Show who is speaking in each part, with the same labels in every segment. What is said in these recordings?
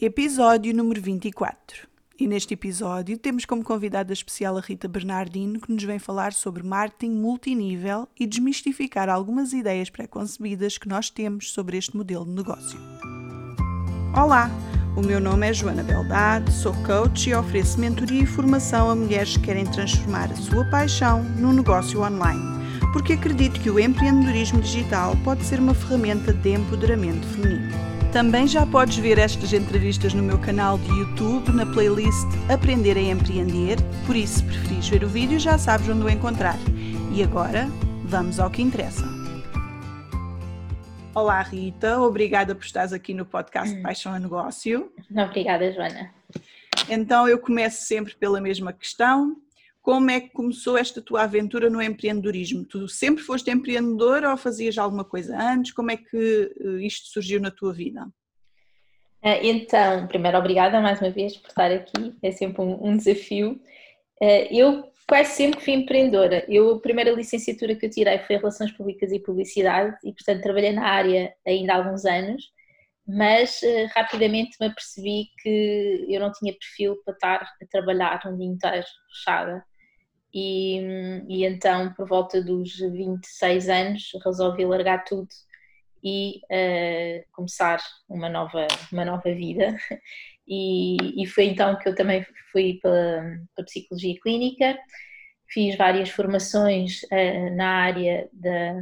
Speaker 1: Episódio número 24. E neste episódio temos como convidada especial a Rita Bernardino, que nos vem falar sobre marketing multinível e desmistificar algumas ideias pré-concebidas que nós temos sobre este modelo de negócio. Olá, o meu nome é Joana Beldade, sou coach e ofereço mentoria e formação a mulheres que querem transformar a sua paixão num negócio online, porque acredito que o empreendedorismo digital pode ser uma ferramenta de empoderamento feminino. Também já podes ver estas entrevistas no meu canal de YouTube, na playlist Aprender a Empreender, por isso, se preferires ver o vídeo, já sabes onde o encontrar. E agora, vamos ao que interessa. Olá, Rita, obrigada por estares aqui no podcast Paixão a Negócio.
Speaker 2: Obrigada, Joana.
Speaker 1: Então, eu começo sempre pela mesma questão. Como é que começou esta tua aventura no empreendedorismo? Tu sempre foste empreendedora ou fazias alguma coisa antes? Como é que eh, isto surgiu na tua vida?
Speaker 2: Eh, então, primeiro, obrigada mais uma vez por estar aqui, é sempre um, desafio. Eh, eu quase sempre fui empreendedora. Eu, a primeira licenciatura que eu tirei foi Relações Públicas e Publicidade e, portanto, trabalhei na área ainda há alguns anos, mas uh, rapidamente me apercebi que eu não tinha perfil para estar a trabalhar um dia inteiro fechada. E, e então, por volta dos 26 anos, resolvi largar tudo e uh, começar uma nova, uma nova vida. E, e, foi então que eu também fui para, para Psicologia Clínica, fiz várias formações uh, na área da,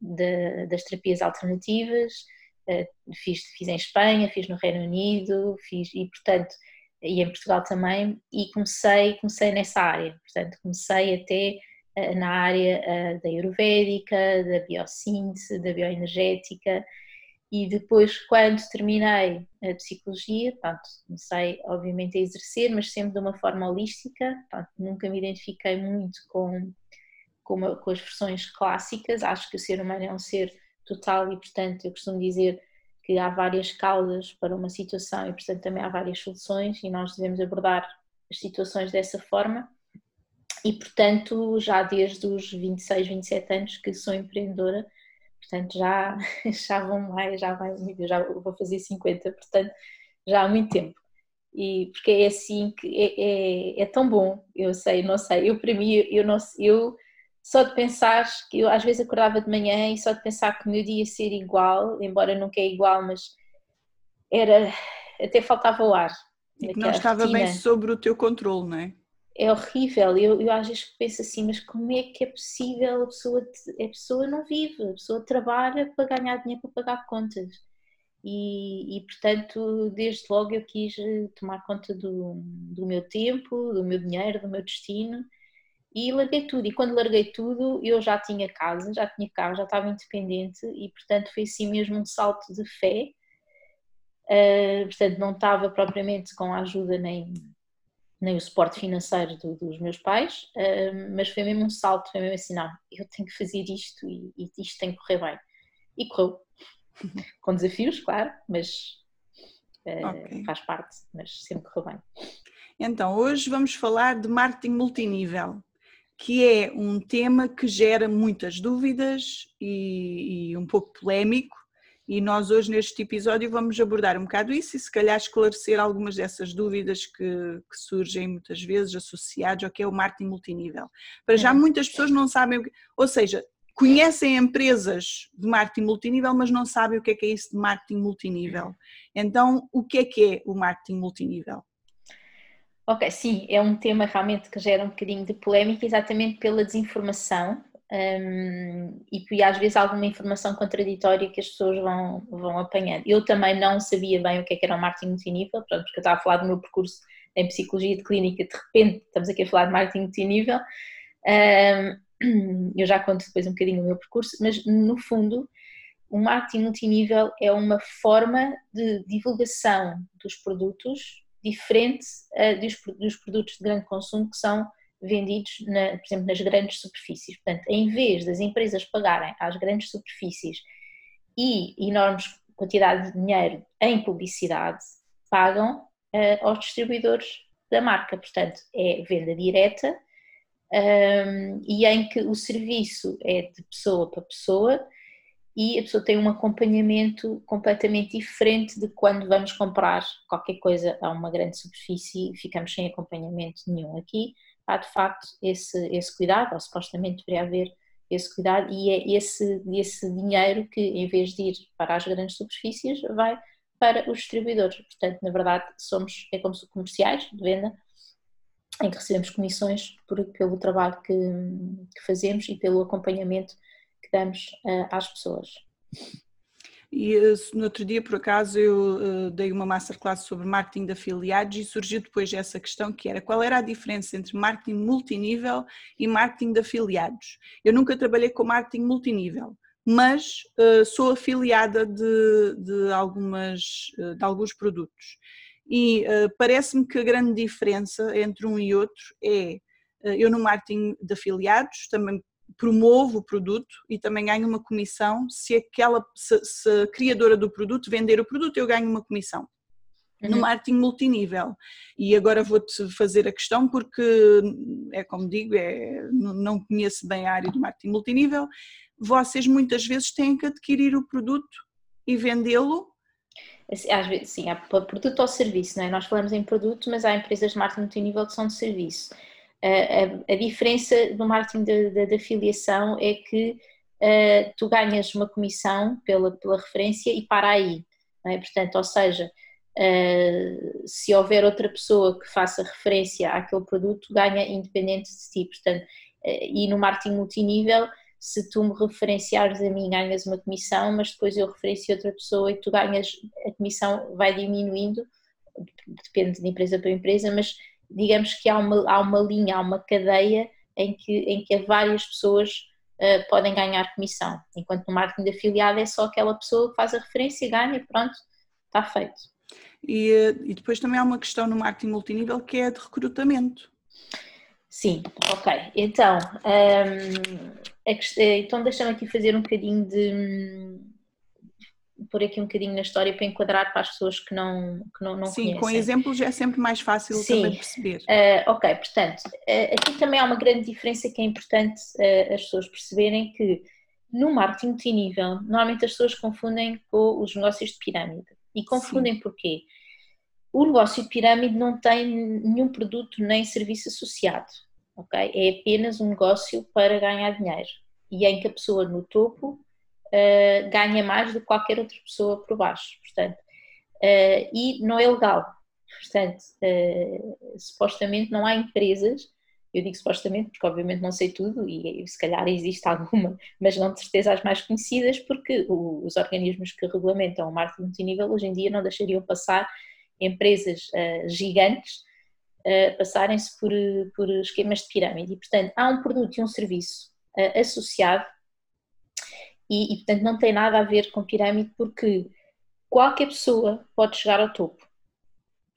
Speaker 2: da, das terapias alternativas, uh, fiz, fiz em Espanha, fiz no Reino Unido, fiz, e portanto e em Portugal também, e comecei, comecei nessa área, portanto comecei até uh, na área uh, da Ayurvédica, da biossíntese, da bioenergética, e depois quando terminei a psicologia, portanto, comecei obviamente a exercer, mas sempre de uma forma holística, portanto, nunca me identifiquei muito com, com, com as versões clássicas, acho que o ser humano é um ser total e portanto eu costumo dizer que há várias causas para uma situação e, portanto, também há várias soluções e nós devemos abordar as situações dessa forma. E, portanto, já desde os 26, 27 anos que sou empreendedora, portanto, já, já vão mais, já vai, já vou fazer 50, portanto, já há muito tempo. E porque é assim que é, é, é tão bom, eu sei, não sei, eu para mim, eu não eu só de pensar que eu às vezes acordava de manhã e só de pensar que o meu dia ia ser igual, embora nunca é igual, mas era até faltava o ar.
Speaker 1: E que não estava rotina. bem sobre o teu controle, não é?
Speaker 2: É horrível, eu, eu às vezes penso assim, mas como é que é possível a pessoa, a pessoa não vive, a pessoa trabalha para ganhar dinheiro para pagar contas. E, e, portanto, desde logo eu quis tomar conta do, do meu tempo, do meu dinheiro, do meu destino e larguei tudo. E quando larguei tudo, eu já tinha casa, já tinha carro, já estava independente e, portanto, foi assim mesmo um salto de fé. Uh, portanto, não estava propriamente com a ajuda nem, nem o suporte financeiro do, dos meus pais, uh, mas foi mesmo um salto, foi mesmo assim, não, eu tenho que fazer isto e, e isto tem que correr bem. E correu. com desafios, claro, mas uh, okay. faz parte, mas sempre correu bem.
Speaker 1: Então, hoje vamos falar de marketing multinível que é um tema que gera muitas dúvidas e, e, um pouco polémico, e nós hoje neste episódio vamos abordar um bocado isso e se calhar esclarecer algumas dessas dúvidas que, que surgem muitas vezes associadas ao que é o marketing multinível. Para já uhum. muitas pessoas não sabem, ou seja, conhecem empresas de marketing multinível, mas não sabem o que é que é isso de marketing multinível. Então, o que é que é o marketing multinível?
Speaker 2: Ok, sim, é um tema realmente que gera um bocadinho de polémica, exatamente pela desinformação um, e às vezes alguma informação contraditória que as pessoas vão, vão apanhando. Eu também não sabia bem o que, é que era o marketing multinível, porque eu estava a falar do meu percurso em psicologia de clínica, de repente estamos aqui a falar de marketing multinível. Um, eu já conto depois um bocadinho o meu percurso, mas no fundo o marketing multinível é uma forma de divulgação dos produtos diferente uh, dos, dos, produtos de grande consumo que são vendidos, na, por exemplo, nas grandes superfícies. Portanto, em vez das empresas pagarem às grandes superfícies e enormes quantidades de dinheiro em publicidade, pagam uh, aos distribuidores da marca. Portanto, é venda direta um, ehm, e em que o serviço é de pessoa para pessoa e a pessoa tem um acompanhamento completamente diferente de quando vamos comprar qualquer coisa a uma grande superfície e ficamos sem acompanhamento nenhum. Aqui há de facto esse, esse cuidado, ou supostamente deveria haver esse cuidado, e é esse, esse dinheiro que, em vez de ir para as grandes superfícies, vai para os distribuidores. Portanto, na verdade, somos é como comerciais de venda, em que recebemos comissões por, pelo trabalho que, que fazemos e pelo acompanhamento que damos uh, às pessoas.
Speaker 1: E eh, no outro dia, por acaso, eu uh, dei uma masterclass sobre marketing de afiliados e surgiu depois essa questão que era qual era a diferença entre marketing multinível e marketing de afiliados. Eu nunca trabalhei com marketing multinível, mas uh, sou afiliada de, de, algumas, de alguns produtos. E parece-me que a grande diferença entre um e outro é eu no marketing de afiliados também promovo o produto e também ganho uma comissão. Se aquela se, se a criadora do produto vender o produto eu ganho uma comissão. Uhum. no marketing multinível. E agora vou-te fazer a questão porque é como digo é, não conheço bem a área do marketing multinível. Vocês muitas vezes têm que adquirir o produto e vendê-lo?
Speaker 2: Assim, às vezes, sim, há produto ou serviço, não é? Nós falamos em produto, mas há empresas de marketing multinível que são de serviço a, a, diferença no marketing de, afiliação é que uh, tu ganhas uma comissão pela, pela referência e para aí. É? Portanto, ou seja, uh, se houver outra pessoa que faça referência àquele produto, ganha independente de ti. Portanto, uh, e no marketing multinível, se tu me referenciares a mim, ganhas uma comissão, mas depois eu referencio outra pessoa e tu ganhas, a comissão vai diminuindo, depende de empresa para empresa, mas digamos que há uma, há uma linha, há uma cadeia em que, em que várias pessoas uh, podem ganhar comissão, enquanto no marketing de afiliado é só aquela pessoa que faz a referência, ganha, pronto, está feito.
Speaker 1: E, eh, e depois também há uma questão no marketing multinível que é de recrutamento.
Speaker 2: Sim, ok. Então, um, ehm, então deixa-me aqui fazer um bocadinho de, por aqui um bocadinho na história para enquadrar para as pessoas que não, que não, não
Speaker 1: Sim,
Speaker 2: conhecem.
Speaker 1: com exemplos é sempre mais fácil Sim. também perceber.
Speaker 2: Uh, ok, portanto, uh, aqui também há uma grande diferença que é importante uh, as pessoas perceberem que no marketing multinível, normalmente as pessoas confundem com os negócios de pirâmide. E confundem Sim. porquê? O negócio de pirâmide não tem nenhum produto nem serviço associado, ok? É apenas um negócio para ganhar dinheiro. E é em que a pessoa no topo uh, ganha mais do que qualquer outra pessoa por baixo. Portanto, uh, e não é legal. Portanto, uh, supostamente não há empresas, eu digo supostamente porque obviamente não sei tudo e se calhar existe alguma, mas não de certeza as mais conhecidas, porque os organismos que regulamentam o marketing multinível hoje em dia não deixariam passar empresas gigantes passarem-se por, por esquemas de pirâmide. E, portanto, há um produto e um serviço associado e, e, portanto não tem nada a ver com pirâmide porque qualquer pessoa pode chegar ao topo.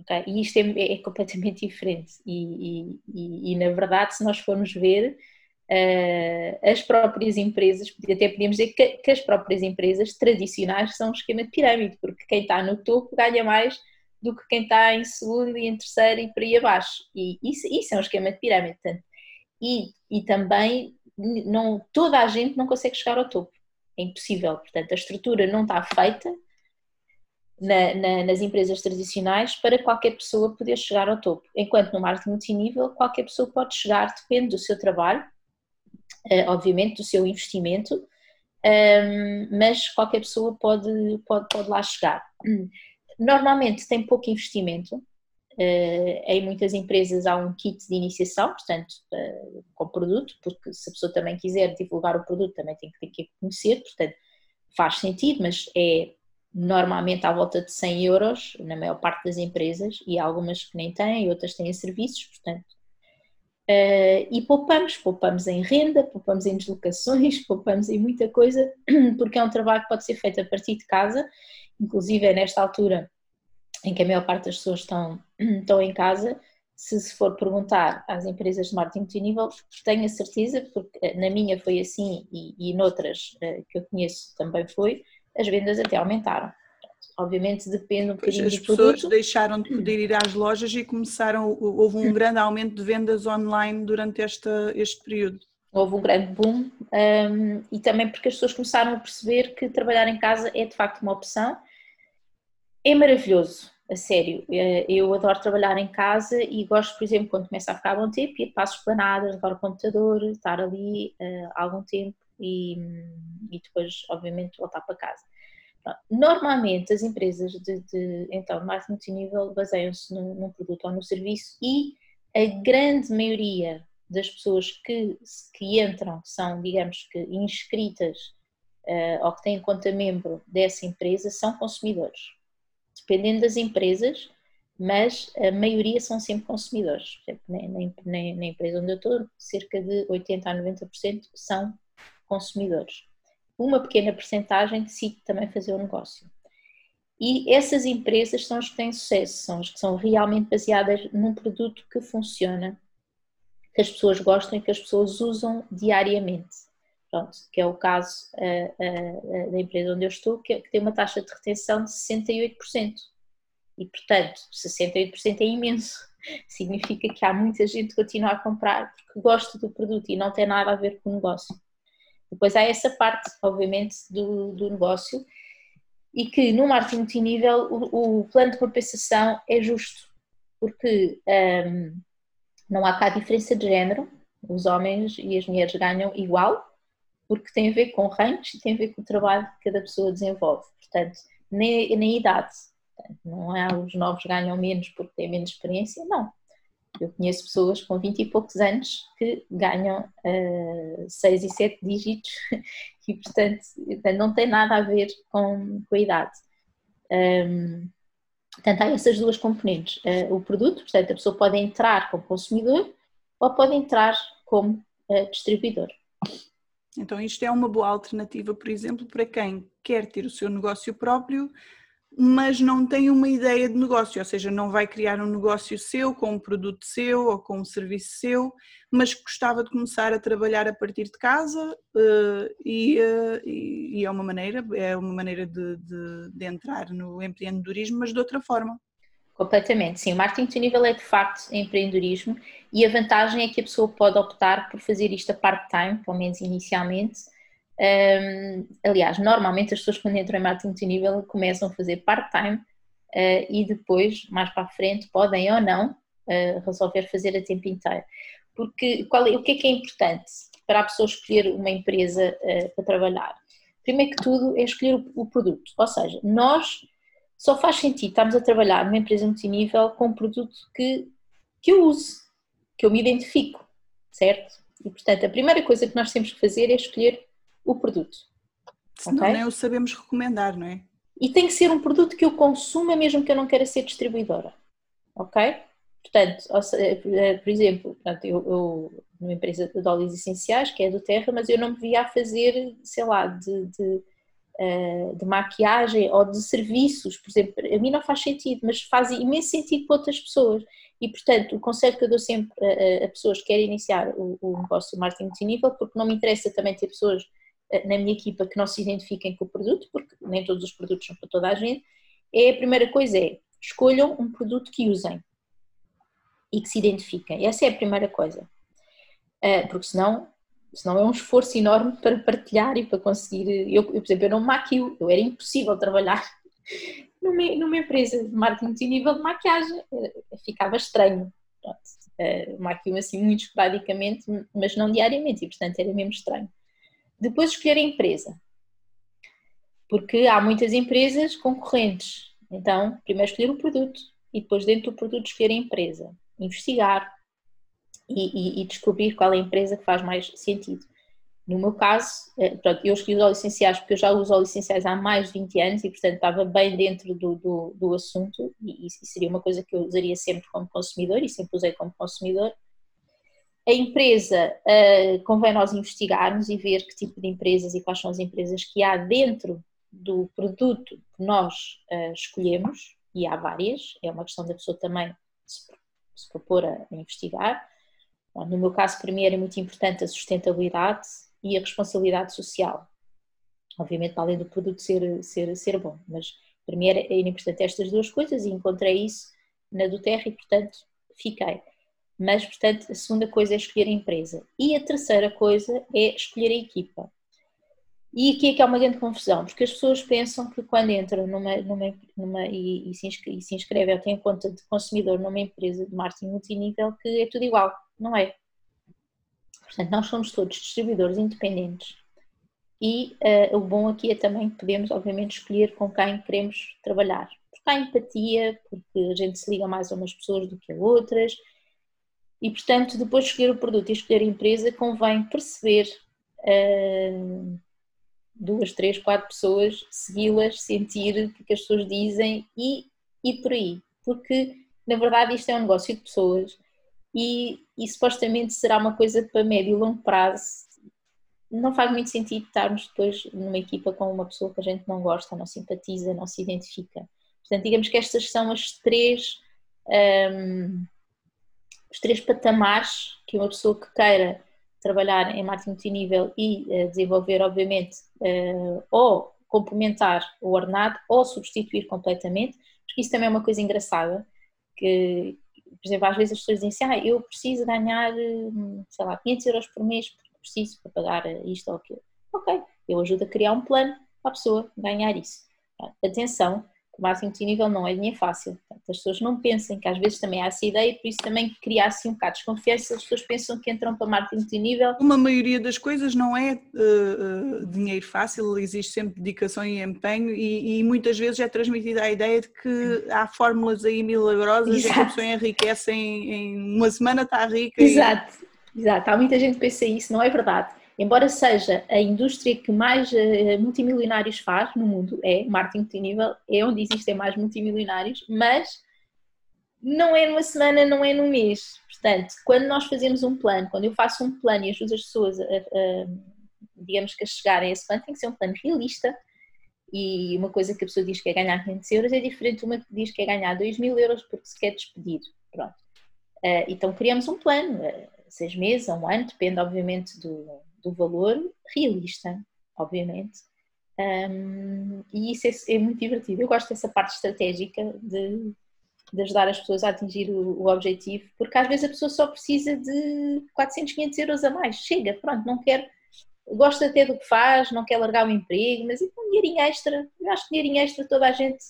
Speaker 2: Okay? E isto é, é completamente diferente. E, e, e, na verdade, se nós formos ver, uh, as próprias empresas, até podemos dizer que, que, as próprias empresas tradicionais são um esquema de pirâmide, porque quem está no topo ganha mais do que quem está em segundo e em terceiro e por aí abaixo. E isso, isso é um esquema de pirâmide. Portanto. E, e também não, toda a gente não consegue chegar ao topo é impossível. Portanto, a estrutura não está feita na, na, nas empresas tradicionais para qualquer pessoa poder chegar ao topo. Enquanto no marketing multinível, qualquer pessoa pode chegar, depende do seu trabalho, uh, obviamente do seu investimento, ehm, mas qualquer pessoa pode, pode, pode lá chegar. Normalmente tem pouco investimento, em muitas empresas há um kit de iniciação, portanto, uh, com produto, porque se a pessoa também quiser divulgar o produto, também tem que, ter que conhecer, portanto, faz sentido, mas é normalmente à volta de 100 euros na maior parte das empresas e algumas que nem têm outras têm serviços, portanto. Uh, e poupamos, poupamos em renda, poupamos em deslocações, poupamos em muita coisa, porque é um trabalho que pode ser feito a partir de casa, inclusive é nesta altura em que a maior parte das pessoas estão, estão em casa, se se for perguntar às empresas de marketing multinível, tenho a certeza, porque eh, na minha foi assim e, e noutras uh, que eu conheço também foi, as vendas até aumentaram. Obviamente depende um bocadinho
Speaker 1: As pessoas deixaram de poder ir às lojas e começaram, houve um grande aumento de vendas online durante esta, este período.
Speaker 2: houve um grande boom um, e também porque as pessoas começaram a perceber que trabalhar em casa é de facto uma opção. É maravilhoso, a sério. Eh, eu adoro trabalhar em casa e gosto, por exemplo, quando começa a ficar bom tempo, ir para as esplanadas, levar o computador, estar ali uh, algum tempo e, e, depois, obviamente, voltar para casa. Normalmente, as empresas de, de então, mais multinível baseiam-se num, num produto ou no serviço e a grande maioria das pessoas que, que entram, que são, digamos que, inscritas uh, ou que têm conta membro dessa empresa, são consumidores. Dependendo das empresas, mas a maioria são sempre consumidores. Na, na, na empresa onde eu estou, cerca de 80% a 90% são consumidores. Uma pequena porcentagem decide também fazer o negócio. E essas empresas são as que têm sucesso, são as que são realmente baseadas num produto que funciona, que as pessoas gostam e que as pessoas usam diariamente. Pronto, que é o caso uh, uh, da empresa onde eu estou, que, que, tem uma taxa de retenção de 68%. E, portanto, 68% é imenso. Significa que há muita gente que continua a comprar porque gosta do produto e não tem nada a ver com o negócio. Depois há essa parte, obviamente, do, do negócio e que no marketing multinível o, o plano de compensação é justo, porque um, não há cá diferença de género, os homens e as mulheres ganham igual, porque tem a ver com ranks e tem a ver com o trabalho que cada pessoa desenvolve. Portanto, nem, nem idade. Não é os novos ganham menos porque têm menos experiência, não. Eu conheço pessoas com 20 e poucos anos que ganham uh, 6 e 7 dígitos e, portanto, não tem nada a ver com, com a idade. Um, portanto, há essas duas componentes. Uh, o produto, portanto, a pessoa pode entrar como consumidor ou pode entrar como uh, distribuidor.
Speaker 1: Então, isto é uma boa alternativa, por exemplo, para quem quer ter o seu negócio próprio, mas não tem uma ideia de negócio, ou seja, não vai criar um negócio seu, com um produto seu ou com um serviço seu, mas gostava de começar a trabalhar a partir de casa uh, e, uh, e, é uma maneira, é uma maneira de, de, de, entrar no empreendedorismo, mas de outra forma.
Speaker 2: Completamente, sim. O marketing nível é de facto empreendedorismo e a vantagem é que a pessoa pode optar por fazer isto a part-time, pelo menos inicialmente, um, aliás, normalmente as pessoas quando entram em marketing multinível começam a fazer part-time uh, e depois, mais para a frente, podem ou não uh, resolver fazer a tempo inteiro. Porque qual é, o que é que é importante para a pessoa escolher uma empresa uh, para trabalhar? Primeiro que tudo é escolher o, o, produto, ou seja, nós só faz sentido estarmos a trabalhar numa empresa multinível com um produto que, que eu use, que eu me identifico, certo? E portanto a primeira coisa que nós temos que fazer é escolher o produto.
Speaker 1: Senão okay? nem o sabemos recomendar, não é?
Speaker 2: E tem que ser um produto que eu consuma mesmo que eu não queira ser distribuidora. Ok? Portanto, eh, por exemplo, portanto, eu, eu numa empresa de óleos essenciais, que é do Terra, mas eu não me via a fazer, sei lá, de, de, de, maquiagem ou de serviços, por exemplo, a mim não faz sentido, mas faz imenso sentido para outras pessoas. E, portanto, o conselho que eu dou sempre a pessoas que querem iniciar o, o negócio de marketing multinível, porque não me interessa também ter pessoas eh, na minha equipa que não se identifiquem com o produto, porque nem todos os produtos são para toda a gente, é a primeira coisa é escolham um produto que usem e que se identifiquem. Essa é a primeira coisa. Eh, porque senão, senão é um esforço enorme para partilhar e para conseguir. Eu, eu por exemplo, eu não maquio, eu era impossível trabalhar numa, numa empresa de marketing nível de maquiagem, ficava estranho. Uh, maquio assim muito esporadicamente, mas não diariamente, e portanto era mesmo estranho. Depois escolher a empresa. Porque há muitas empresas concorrentes. Então, primeiro escolher o produto e depois dentro do produto escolher a empresa. Investigar e, e, e descobrir qual é a empresa que faz mais sentido. No meu caso, eh, pronto, eu escolhi os óleos essenciais porque eu já uso óleos essenciais há mais de 20 anos e, portanto, estava bem dentro do, do, do assunto e, e, seria uma coisa que eu usaria sempre como consumidor e sempre usei como consumidor. A empresa, uh, convém nós investigarmos e ver que tipo de empresas e quais são as empresas que há dentro do produto que nós uh, escolhemos, e há várias, é uma questão da pessoa também se, se propor a, a investigar. No meu caso, mim era muito importante a sustentabilidade e a responsabilidade social. Obviamente, além do produto ser, ser, ser bom, mas era, era importante estas duas coisas e encontrei isso na do Terra e, portanto, fiquei. Mas, portanto, a segunda coisa é escolher a empresa. E a terceira coisa é escolher a equipa. E aqui é que há uma grande confusão, porque as pessoas pensam que quando entram numa, numa, numa e, e se inscrevem ou têm conta de consumidor numa empresa de marketing multinível, que é tudo igual. Não é. Portanto, nós somos todos distribuidores independentes. E uh, o bom aqui é também que podemos, obviamente, escolher com quem queremos trabalhar. Porque há empatia, porque a gente se liga mais a umas pessoas do que a outras, e, portanto, depois de escolher o produto e escolher a empresa, convém perceber uh, duas, três, quatro pessoas, segui-las, sentir o que as pessoas dizem e ir por aí. Porque, na verdade, isto é um negócio de pessoas e, e supostamente será uma coisa para médio e longo prazo. Não faz muito sentido estarmos depois numa equipa com uma pessoa que a gente não gosta, não simpatiza, não se identifica. Portanto, digamos que estas são as três. Um, os três patamares que uma pessoa que queira trabalhar em marketing multinível e uh, desenvolver, obviamente, uh, ou complementar o ordenado ou substituir completamente, porque isso também é uma coisa engraçada, que, por exemplo, às vezes as pessoas dizem assim, ah, eu preciso ganhar, hum, sei lá, 500 euros por mês porque preciso para pagar isto ou aquilo. Ok, eu ajudo a criar um plano para a pessoa ganhar isso. Atenção, marketing multinível não é dinheiro fácil. Portanto, as pessoas não pensem que às vezes também há essa ideia, por isso também cria assim um bocado de desconfiança, as pessoas pensam que entram para marketing multinível.
Speaker 1: Uma maioria das coisas não é uh, dinheiro fácil, existe sempre dedicação e empenho e, e, muitas vezes é transmitida a ideia de que há fórmulas aí milagrosas Exato. e que a pessoa enriquece em, em uma semana está rica.
Speaker 2: Exato. E... Exato, há muita gente que pensa isso, não é verdade embora seja a indústria que mais uh, multimilionários faz no mundo, é marketing multinível, é onde existem mais multimilionários, mas não é numa semana, não é num mês. Portanto, quando nós fazemos um plano, quando eu faço um plano e ajudo as pessoas a, a digamos que a chegarem a esse plano, tem que ser um plano realista. E uma coisa que a pessoa diz que é ganhar 500 euros é diferente de uma que diz que é ganhar 2 mil euros porque se quer despedir. Pronto. Uh, então criamos um plano, uh, seis meses, um ano, depende obviamente do, do valor realista, obviamente. Um, e isso é, é, muito divertido. Eu gosto dessa parte estratégica de, de ajudar as pessoas a atingir o, o, objetivo, porque às vezes a pessoa só precisa de 400, 500 euros a mais. Chega, pronto, não quer, gosta até do que faz, não quer largar o emprego, mas então dinheirinho extra, eu acho que dinheirinho extra toda a gente.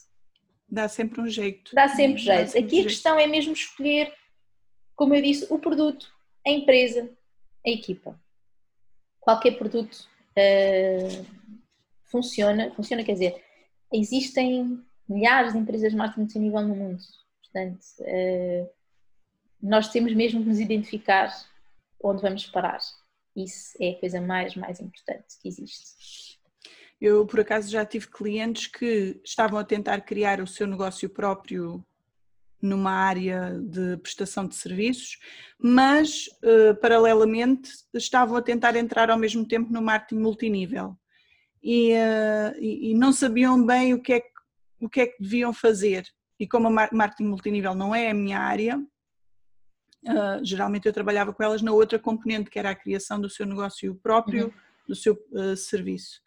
Speaker 1: Dá sempre um jeito.
Speaker 2: Dá sempre jeito. Dá sempre Aqui jeito. a questão é mesmo escolher, como eu disse, o produto, a empresa, a equipa qualquer produto uh, funciona, funciona quer dizer, existem milhares de empresas de marketing multinível no mundo, portanto, uh, nós temos mesmo que nos identificar onde vamos parar. Isso é a coisa mais, mais importante que existe.
Speaker 1: Eu, por acaso, já tive clientes que estavam a tentar criar o seu negócio próprio numa área de prestação de serviços, mas uh, paralelamente estavam a tentar entrar ao mesmo tempo no marketing multinível e, uh, e, e não sabiam bem o que, é que, o que é que deviam fazer. E como a marketing multinível não é a minha área, uh, geralmente eu trabalhava com elas na outra componente, que era a criação do seu negócio próprio, uhum. do seu serviço.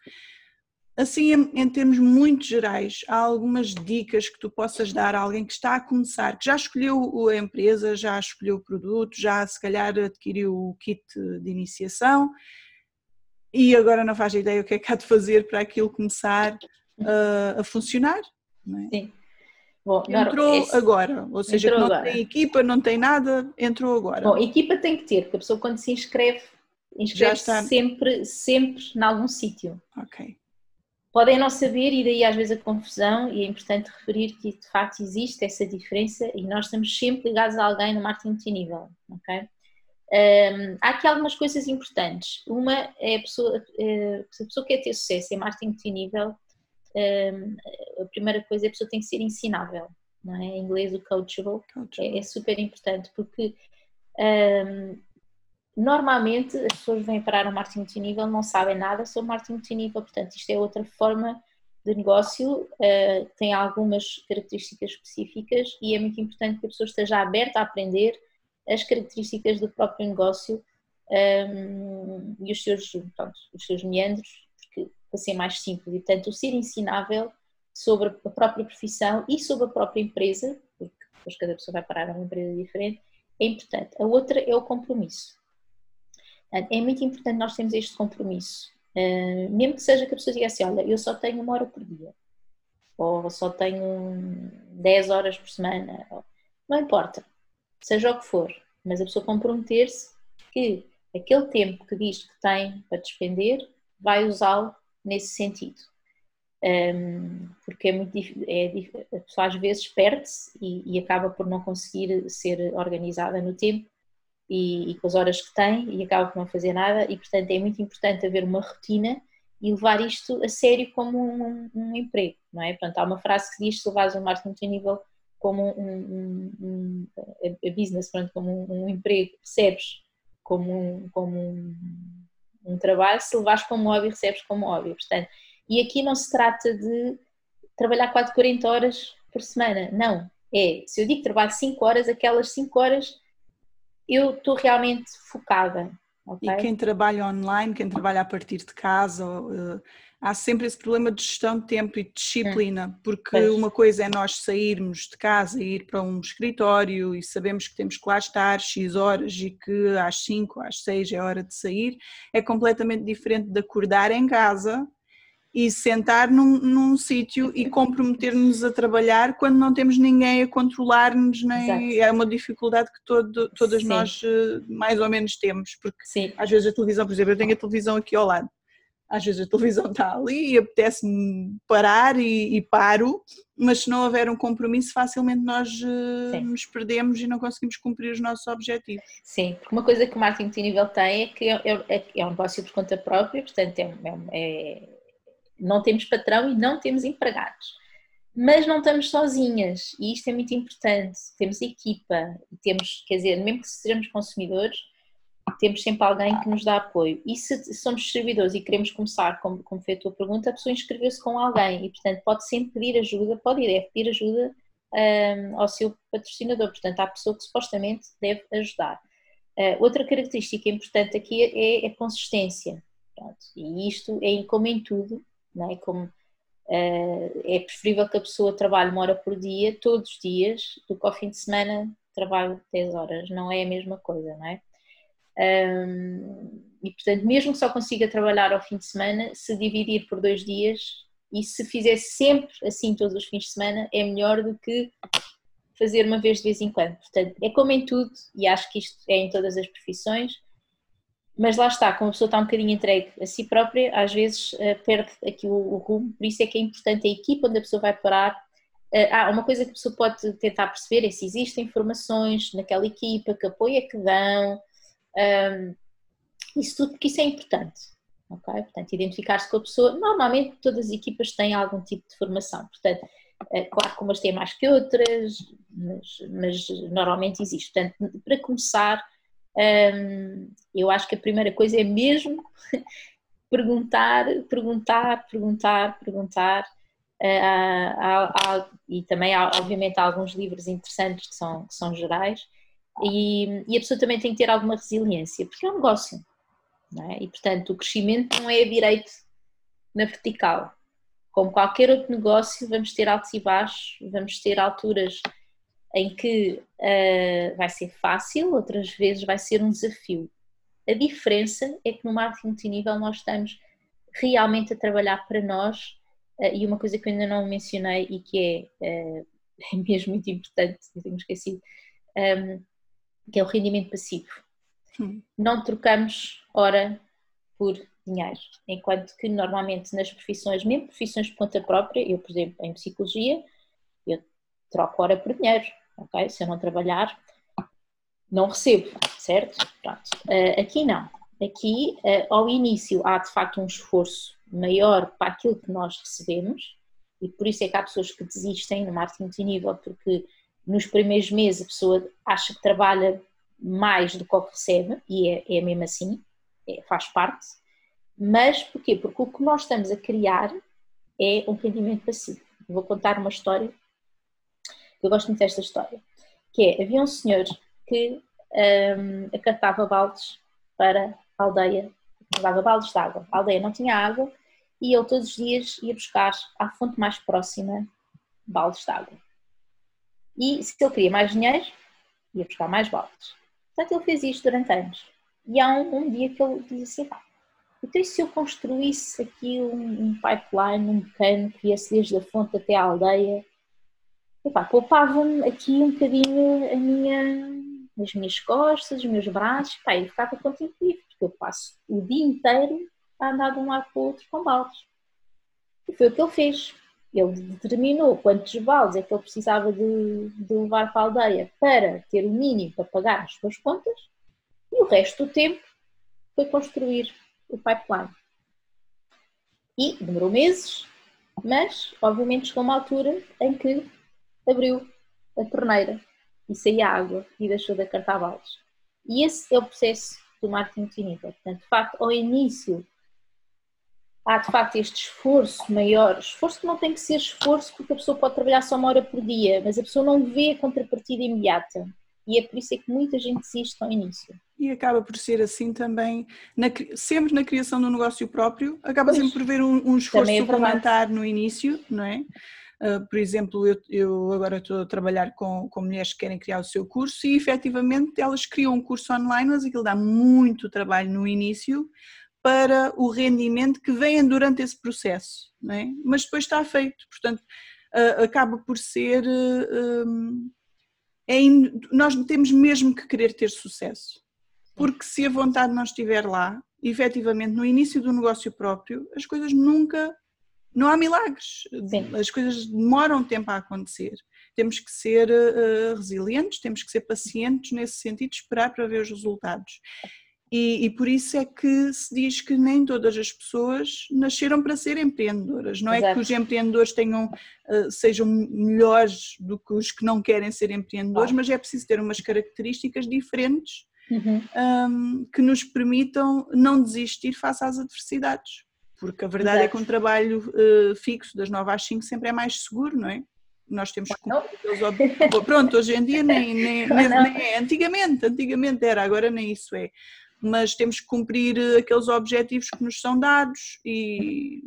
Speaker 1: Assim, em, termos muito gerais, há algumas dicas que tu possas dar a alguém que está a começar, que já escolheu a empresa, já escolheu o produto, já se calhar adquiriu o kit de iniciação e agora não faz ideia o que é que há de fazer para aquilo começar uh, a funcionar. É? Sim. Bom, entrou esse... agora, ou seja, não agora. tem equipa, não tem nada, entrou agora.
Speaker 2: Bom, equipa tem que ter, porque a pessoa quando se inscreve, inscreve-se sempre, sempre em algum sítio.
Speaker 1: Ok
Speaker 2: podem não saber e daí às vezes a confusão e é importante referir que de facto existe essa diferença e nós estamos sempre ligados a alguém no marketing multinível, ok? Um, há aqui algumas coisas importantes. Uma é a pessoa, uh, se a pessoa quer ter sucesso em marketing multinível, um, a primeira coisa é a pessoa tem que ser ensinável, não é? Em inglês o coachable, coachable. É, é, super importante porque um, Normalmente as pessoas vêm parar o marketing multinível não sabem nada sobre marketing multinível, portanto isto é outra forma de negócio, uh, tem algumas características específicas e é muito importante que a pessoa esteja aberta a aprender as características do próprio negócio um, ehm, e os seus, pronto, os seus meandros, porque, para ser mais simples. E, portanto, o ser ensinável sobre a própria profissão e sobre a própria empresa, porque depois cada pessoa vai parar a uma empresa diferente, é importante. A outra é o compromisso. É muito importante nós termos este compromisso. Uh, mesmo que seja que a pessoa diga assim, olha, eu só tenho uma hora por dia, ou só tenho 10 horas por semana, não importa, seja o que for, mas a pessoa comprometer-se que aquele tempo que diz que tem para despender, vai usá-lo nesse sentido. Um, porque é muito é, a pessoa às vezes perde-se e, e, acaba por não conseguir ser organizada no tempo e, e, com as horas que tem e acaba por não fazer nada e portanto é muito importante haver uma rotina e levar isto a sério como um, um emprego, não é? Portanto, há uma frase que diz se levares o marketing nível como um, um, a business, pronto, como um, emprego, recebes como um, como um, trabalho, se levares como hobby, recebes como hobby, portanto, e aqui não se trata de trabalhar 4, 40 horas por semana, não, é, se eu digo que trabalho 5 horas, aquelas 5 horas eu estou realmente focada. Okay?
Speaker 1: E quem trabalha online, quem trabalha a partir de casa, uh, há sempre esse problema de gestão de tempo e de disciplina, hum. porque pois. uma coisa é nós sairmos de casa e ir para um escritório e sabemos que temos que lá estar X horas e que às 5, às 6 é hora de sair, é completamente diferente de acordar em casa e sentar num, num sítio e comprometer-nos a trabalhar quando não temos ninguém a controlar-nos, nem é uma dificuldade que todo, todas Sim. nós eh, mais ou menos temos, porque Sim. às vezes a televisão, por exemplo, eu tenho a televisão aqui ao lado, às vezes a televisão está ali e apetece-me parar e, e, paro, mas se não houver um compromisso, facilmente nós uh, nos perdemos e não conseguimos cumprir os nossos objetivos.
Speaker 2: Sim, porque uma coisa que o marketing multinível tem é que é, é, é um negócio por conta própria, portanto é, é não temos patrão e não temos empregados. Mas não estamos sozinhas e isto é muito importante. Temos equipa temos, quer dizer, mesmo que sejamos consumidores, temos sempre alguém que nos dá apoio. E se somos distribuidores e queremos começar, como, como foi a tua pergunta, a pessoa inscreveu-se com alguém e, portanto, pode sempre pedir ajuda, pode e deve pedir ajuda um, ao seu patrocinador. Portanto, a pessoa que supostamente deve ajudar. Uh, outra característica importante aqui é, é a consistência. Pronto. E isto é como em tudo, não é? Como uh, é preferível que a pessoa trabalhe uma hora por dia, todos os dias, do que ao fim de semana trabalho 10 horas, não é a mesma coisa, não é? Um, e portanto, mesmo que só consiga trabalhar ao fim de semana, se dividir por dois dias e se fizer sempre assim todos os fins de semana, é melhor do que fazer uma vez de vez em quando. Portanto, é como em tudo, e acho que isto é em todas as profissões, mas lá está, como a pessoa está um bocadinho entregue a si própria, às vezes uh, perde aqui o, o, rumo, por isso é que é importante a equipa onde a pessoa vai parar. Uh, ah, uma coisa que a pessoa pode tentar perceber é se existem informações naquela equipa, que apoio é que dão, um, isso tudo, porque isso é importante. ok? Portanto, identificar-se com a pessoa. Normalmente todas as equipas têm algum tipo de formação, portanto, é, claro que umas têm mais que outras, mas, mas normalmente existe. Portanto, para começar um, eu acho que a primeira coisa é mesmo perguntar, perguntar, perguntar, perguntar. Uh, e também obviamente, há alguns livros interessantes que são, que são gerais, e, e, a pessoa também tem que ter alguma resiliência, porque é um negócio, é? e portanto o crescimento não é direito na vertical. Como qualquer outro negócio, vamos ter altos e baixos, vamos ter alturas em que uh, vai ser fácil, outras vezes vai ser um desafio. A diferença é que no marketing multinível nós estamos realmente a trabalhar para nós uh, e uma coisa que eu ainda não mencionei e que é, uh, é mesmo muito importante, não tenho esquecido, um, ehm, que é o rendimento passivo. Hum. Não trocamos hora por dinheiro, enquanto que normalmente nas profissões, mesmo profissões de conta própria, eu por exemplo em psicologia, eu troco hora por dinheiro, ok? Se eu não trabalhar, não recebo, certo? Pronto. Uh, aqui não. Aqui, uh, ao início, há de facto um esforço maior para aquilo que nós recebemos, e por isso é que há pessoas que desistem no marketing multinível, porque nos primeiros meses a pessoa acha que trabalha mais do que o que recebe, e é, é mesmo assim, é, faz parte. Mas porquê? Porque o que nós estamos a criar é um rendimento passivo. Vou contar uma história eu gosto muito desta história, que é, havia um senhor que um, acatava baldes para a aldeia, dava baldes de água. A aldeia não tinha água e ele todos os dias ia buscar à fonte mais próxima baldes de água. E se ele queria mais dinheiro, ia buscar mais baldes. Portanto, ele fez isto durante anos. E há um, um dia que ele diz assim: então e se eu construísse aqui um, um pipeline, um cano que viesse desde a fonte até a aldeia? Poupava-me aqui um bocadinho minha, as minhas costas, os meus braços, pá, e ficava contente porque eu passo o dia inteiro a andar de um lado para o outro com baldes. E foi o que ele fez. Ele determinou quantos baldes é que ele precisava de, de levar para a aldeia para ter o mínimo para pagar as suas contas e o resto do tempo foi construir o pipeline. E demorou meses, mas obviamente chegou uma altura em que abriu a torneira e saía água e deixou de acartar baldes. E esse é o processo do marketing multinível. Portanto, de facto, ao início há de facto este esforço maior, esforço que não tem que ser esforço porque a pessoa pode trabalhar só uma hora por dia, mas a pessoa não vê a contrapartida imediata. E é por isso é que muita gente desiste ao início.
Speaker 1: E acaba por ser assim também, na, sempre na criação do negócio próprio, acaba pois, sempre por ver um, um esforço é suplementar no início, não é? Uh, por exemplo, eu, eu, agora estou a trabalhar com, com mulheres que querem criar o seu curso e efetivamente elas criam um curso online, mas aquilo dá muito trabalho no início para o rendimento que vem durante esse processo, é? mas depois está feito, portanto uh, acaba por ser. Uh, é nós temos mesmo que querer ter sucesso, porque se a vontade não estiver lá, efetivamente no início do negócio próprio, as coisas nunca não há milagres. Sim. As coisas demoram tempo a acontecer. Temos que ser uh, resilientes, temos que ser pacientes nesse sentido, esperar para ver os resultados. E, e, por isso é que se diz que nem todas as pessoas nasceram para ser empreendedoras. Não Exato. é que os empreendedores tenham, uh, sejam melhores do que os que não querem ser empreendedores, claro. mas é preciso ter umas características diferentes uhum. um, que nos permitam não desistir face às adversidades. Porque a verdade Exato. é que um trabalho uh, fixo das 9 às 5 sempre é mais seguro, não é? Nós temos que cumprir Pronto, hoje em dia nem, nem, nem, nem, é. Antigamente, antigamente era, agora nem isso é. Mas temos que cumprir eh, aqueles objetivos que nos são dados e,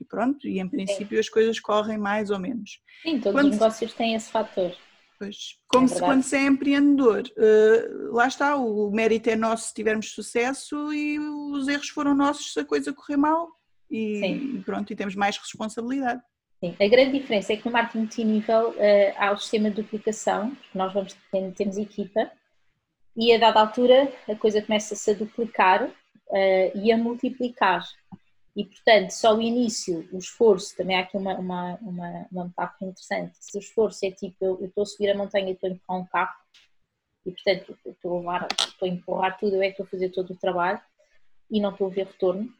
Speaker 1: e pronto, e em princípio Sim. as coisas correm mais ou menos.
Speaker 2: Sim, todos quando, os negócios têm esse fator.
Speaker 1: Pois, como é se quando se é empreendedor, uh, lá está, o mérito é nosso se tivermos sucesso e os erros foram nossos se a coisa correr mal e, Sim. pronto, e temos mais responsabilidade.
Speaker 2: Sim, a grande diferença é que no marketing multinível uh, há o sistema de duplicação, nós vamos, temos equipa, e a dada altura a coisa começa-se a duplicar uh, e a multiplicar. E portanto, só o início, o esforço, também há aqui uma, uma, uma, uma metáfora interessante. Se o esforço é tipo, eu, eu estou a subir a montanha e estou a empurrar um carro, e portanto estou a, levar, estou a empurrar tudo, eu é que estou a fazer todo o trabalho e não estou a ver retorno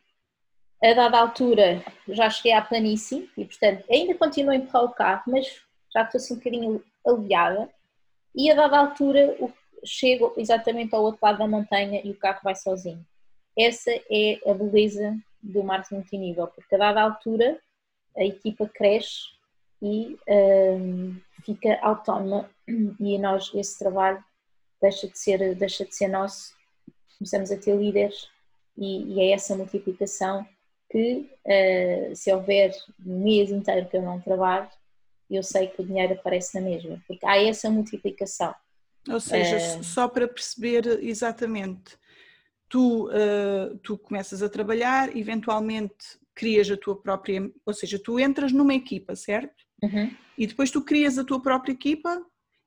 Speaker 2: a dada altura já cheguei à planície e, portanto, ainda continuo a empurrar o carro, mas já estou assim um bocadinho aliviada. E a dada altura chego exatamente ao outro lado da montanha e o carro vai sozinho. Essa é a beleza do marketing multinível, porque a dada altura a equipa cresce e um, fica autónoma e nós esse trabalho deixa de ser deixa de ser nosso começamos a ter líderes e, e é essa multiplicação que uh, se houver um mês inteiro que eu não trabalho, eu sei que o dinheiro aparece na mesma, porque há essa multiplicação.
Speaker 1: Ou seja, uh, só para perceber exatamente, tu, uh, tu começas a trabalhar, eventualmente crias a tua própria, ou seja, tu entras numa equipa, certo? Uhum. E depois tu crias a tua própria equipa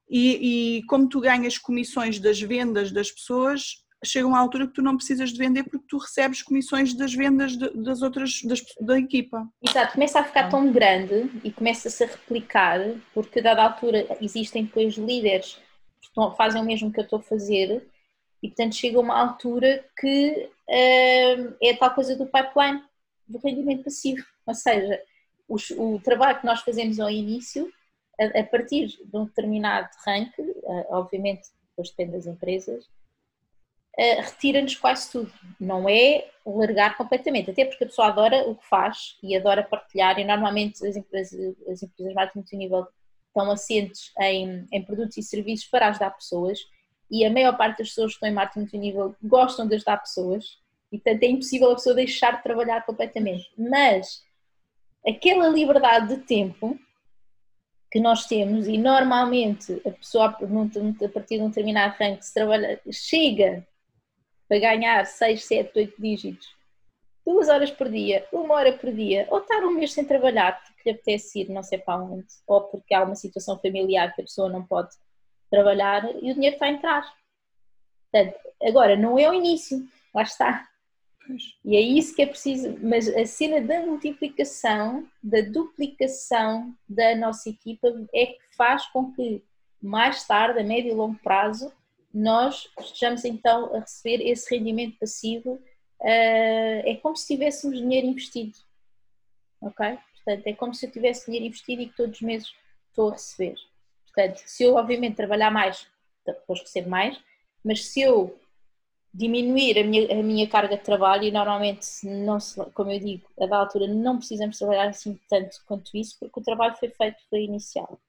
Speaker 1: e, e como tu ganhas comissões das vendas das pessoas, chega uma altura que tu não precisas de vender porque tu recebes comissões das vendas de, das outras das, da equipa.
Speaker 2: Exato, começa a ficar tão grande e começa-se a replicar, porque a dada altura existem depois líderes que fazem o mesmo que eu estou a fazer e portanto chega uma altura que uh, é a tal coisa do pipeline, do rendimento passivo, ou seja, o, o trabalho que nós fazemos ao início, a, a partir de um determinado rank, uh, obviamente depois depende das empresas, uh, retira-nos quase tudo. Não é largar completamente, até porque a pessoa adora o que faz e adora partilhar, e normalmente as empresas, as empresas de marketing multinível estão assentes em, em produtos e serviços para ajudar pessoas, e a maior parte das pessoas que estão em marketing multinível gostam de ajudar pessoas, e portanto é impossível a pessoa deixar de trabalhar completamente. Mas aquela liberdade de tempo que nós temos e normalmente a pessoa a partir de um determinado ranking se trabalha, chega para ganhar 6, 7, 8 dígitos duas horas por dia, uma hora por dia, ou estar um mês sem trabalhar porque lhe apetece ir não sei para onde, ou porque há uma situação familiar que a pessoa não pode trabalhar e o dinheiro está a entrar. Portanto, agora, não é o início, lá está. Pois. E é isso que é preciso, mas a cena da multiplicação, da duplicação da nossa equipa é que faz com que mais tarde, a médio e longo prazo, nós estejamos então a receber esse rendimento passivo uh, é como se tivéssemos dinheiro investido. Ok? Portanto, é como se eu tivesse dinheiro investido e que todos os meses estou a receber. Portanto, se eu obviamente trabalhar mais, depois recebo mais, mas se eu diminuir a minha, a minha carga de trabalho e normalmente, não se, como eu digo, a da altura não precisamos trabalhar assim tanto quanto isso, porque o trabalho foi feito, foi inicial.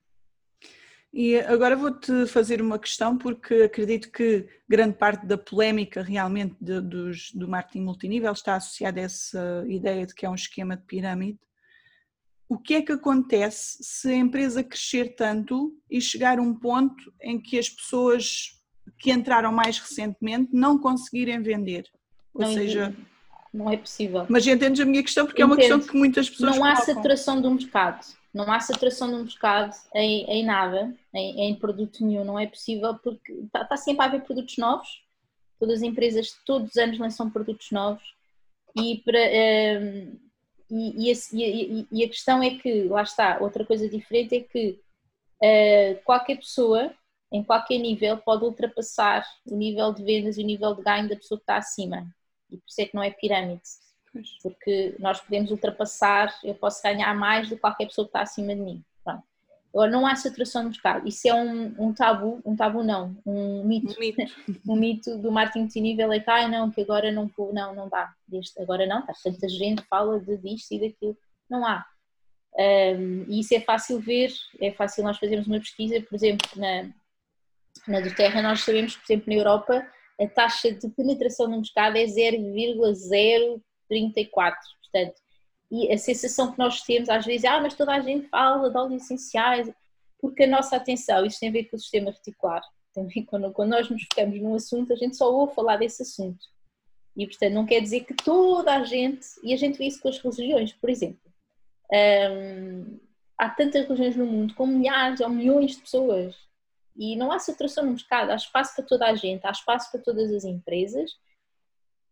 Speaker 1: E agora vou-te fazer uma questão, porque acredito que grande parte da polémica realmente de, dos, do marketing multinível está associada a essa ideia de que é um esquema de pirâmide. O que é que acontece se a empresa crescer tanto e chegar a um ponto em que as pessoas que entraram mais recentemente não conseguirem vender?
Speaker 2: Ou não seja, não é possível.
Speaker 1: Mas entendes a minha questão porque Entendo. é uma questão que muitas pessoas
Speaker 2: Não há colocam. saturação do mercado não há saturação no mercado em, em nada, em, em, produto nenhum, não é possível porque está, está, sempre a haver produtos novos, todas as empresas todos os anos lançam produtos novos. E, um, e, e, e, a questão é que, lá está, outra coisa diferente é que uh, qualquer pessoa, em qualquer nível, pode ultrapassar o nível de vendas e o nível de ganho da pessoa que está acima. E por isso é que não é pirâmide porque nós podemos ultrapassar, eu posso ganhar mais do que qualquer pessoa que está acima de mim. Pronto. Agora, não há saturação no mercado. Isso é um, um tabu, um tabu não, um mito. Um mito, um mito do marketing multinível é que, ah, não, que agora não, não, não dá. Deste, agora não, está tanta gente fala de disto e daquilo. Não há. Um, e isso é fácil ver, é fácil nós fazermos uma pesquisa, por exemplo, na, na do Terra, nós sabemos que, por exemplo, na Europa, a taxa de penetração no mercado é 0,0 34, portanto, e a sensação que nós temos às vezes, ah, mas toda a gente fala de óleos essenciais, porque a nossa atenção, isto tem a ver com o sistema reticular, ver quando, quando nós nos focamos num assunto, a gente só ouve falar desse assunto. E portanto não quer dizer que toda a gente, e a gente vê isso com as religiões, por exemplo. Hum, há tantas religiões no mundo, com milhares ou milhões de pessoas, e não há saturação no mercado, há espaço para toda a gente, há espaço para todas as empresas,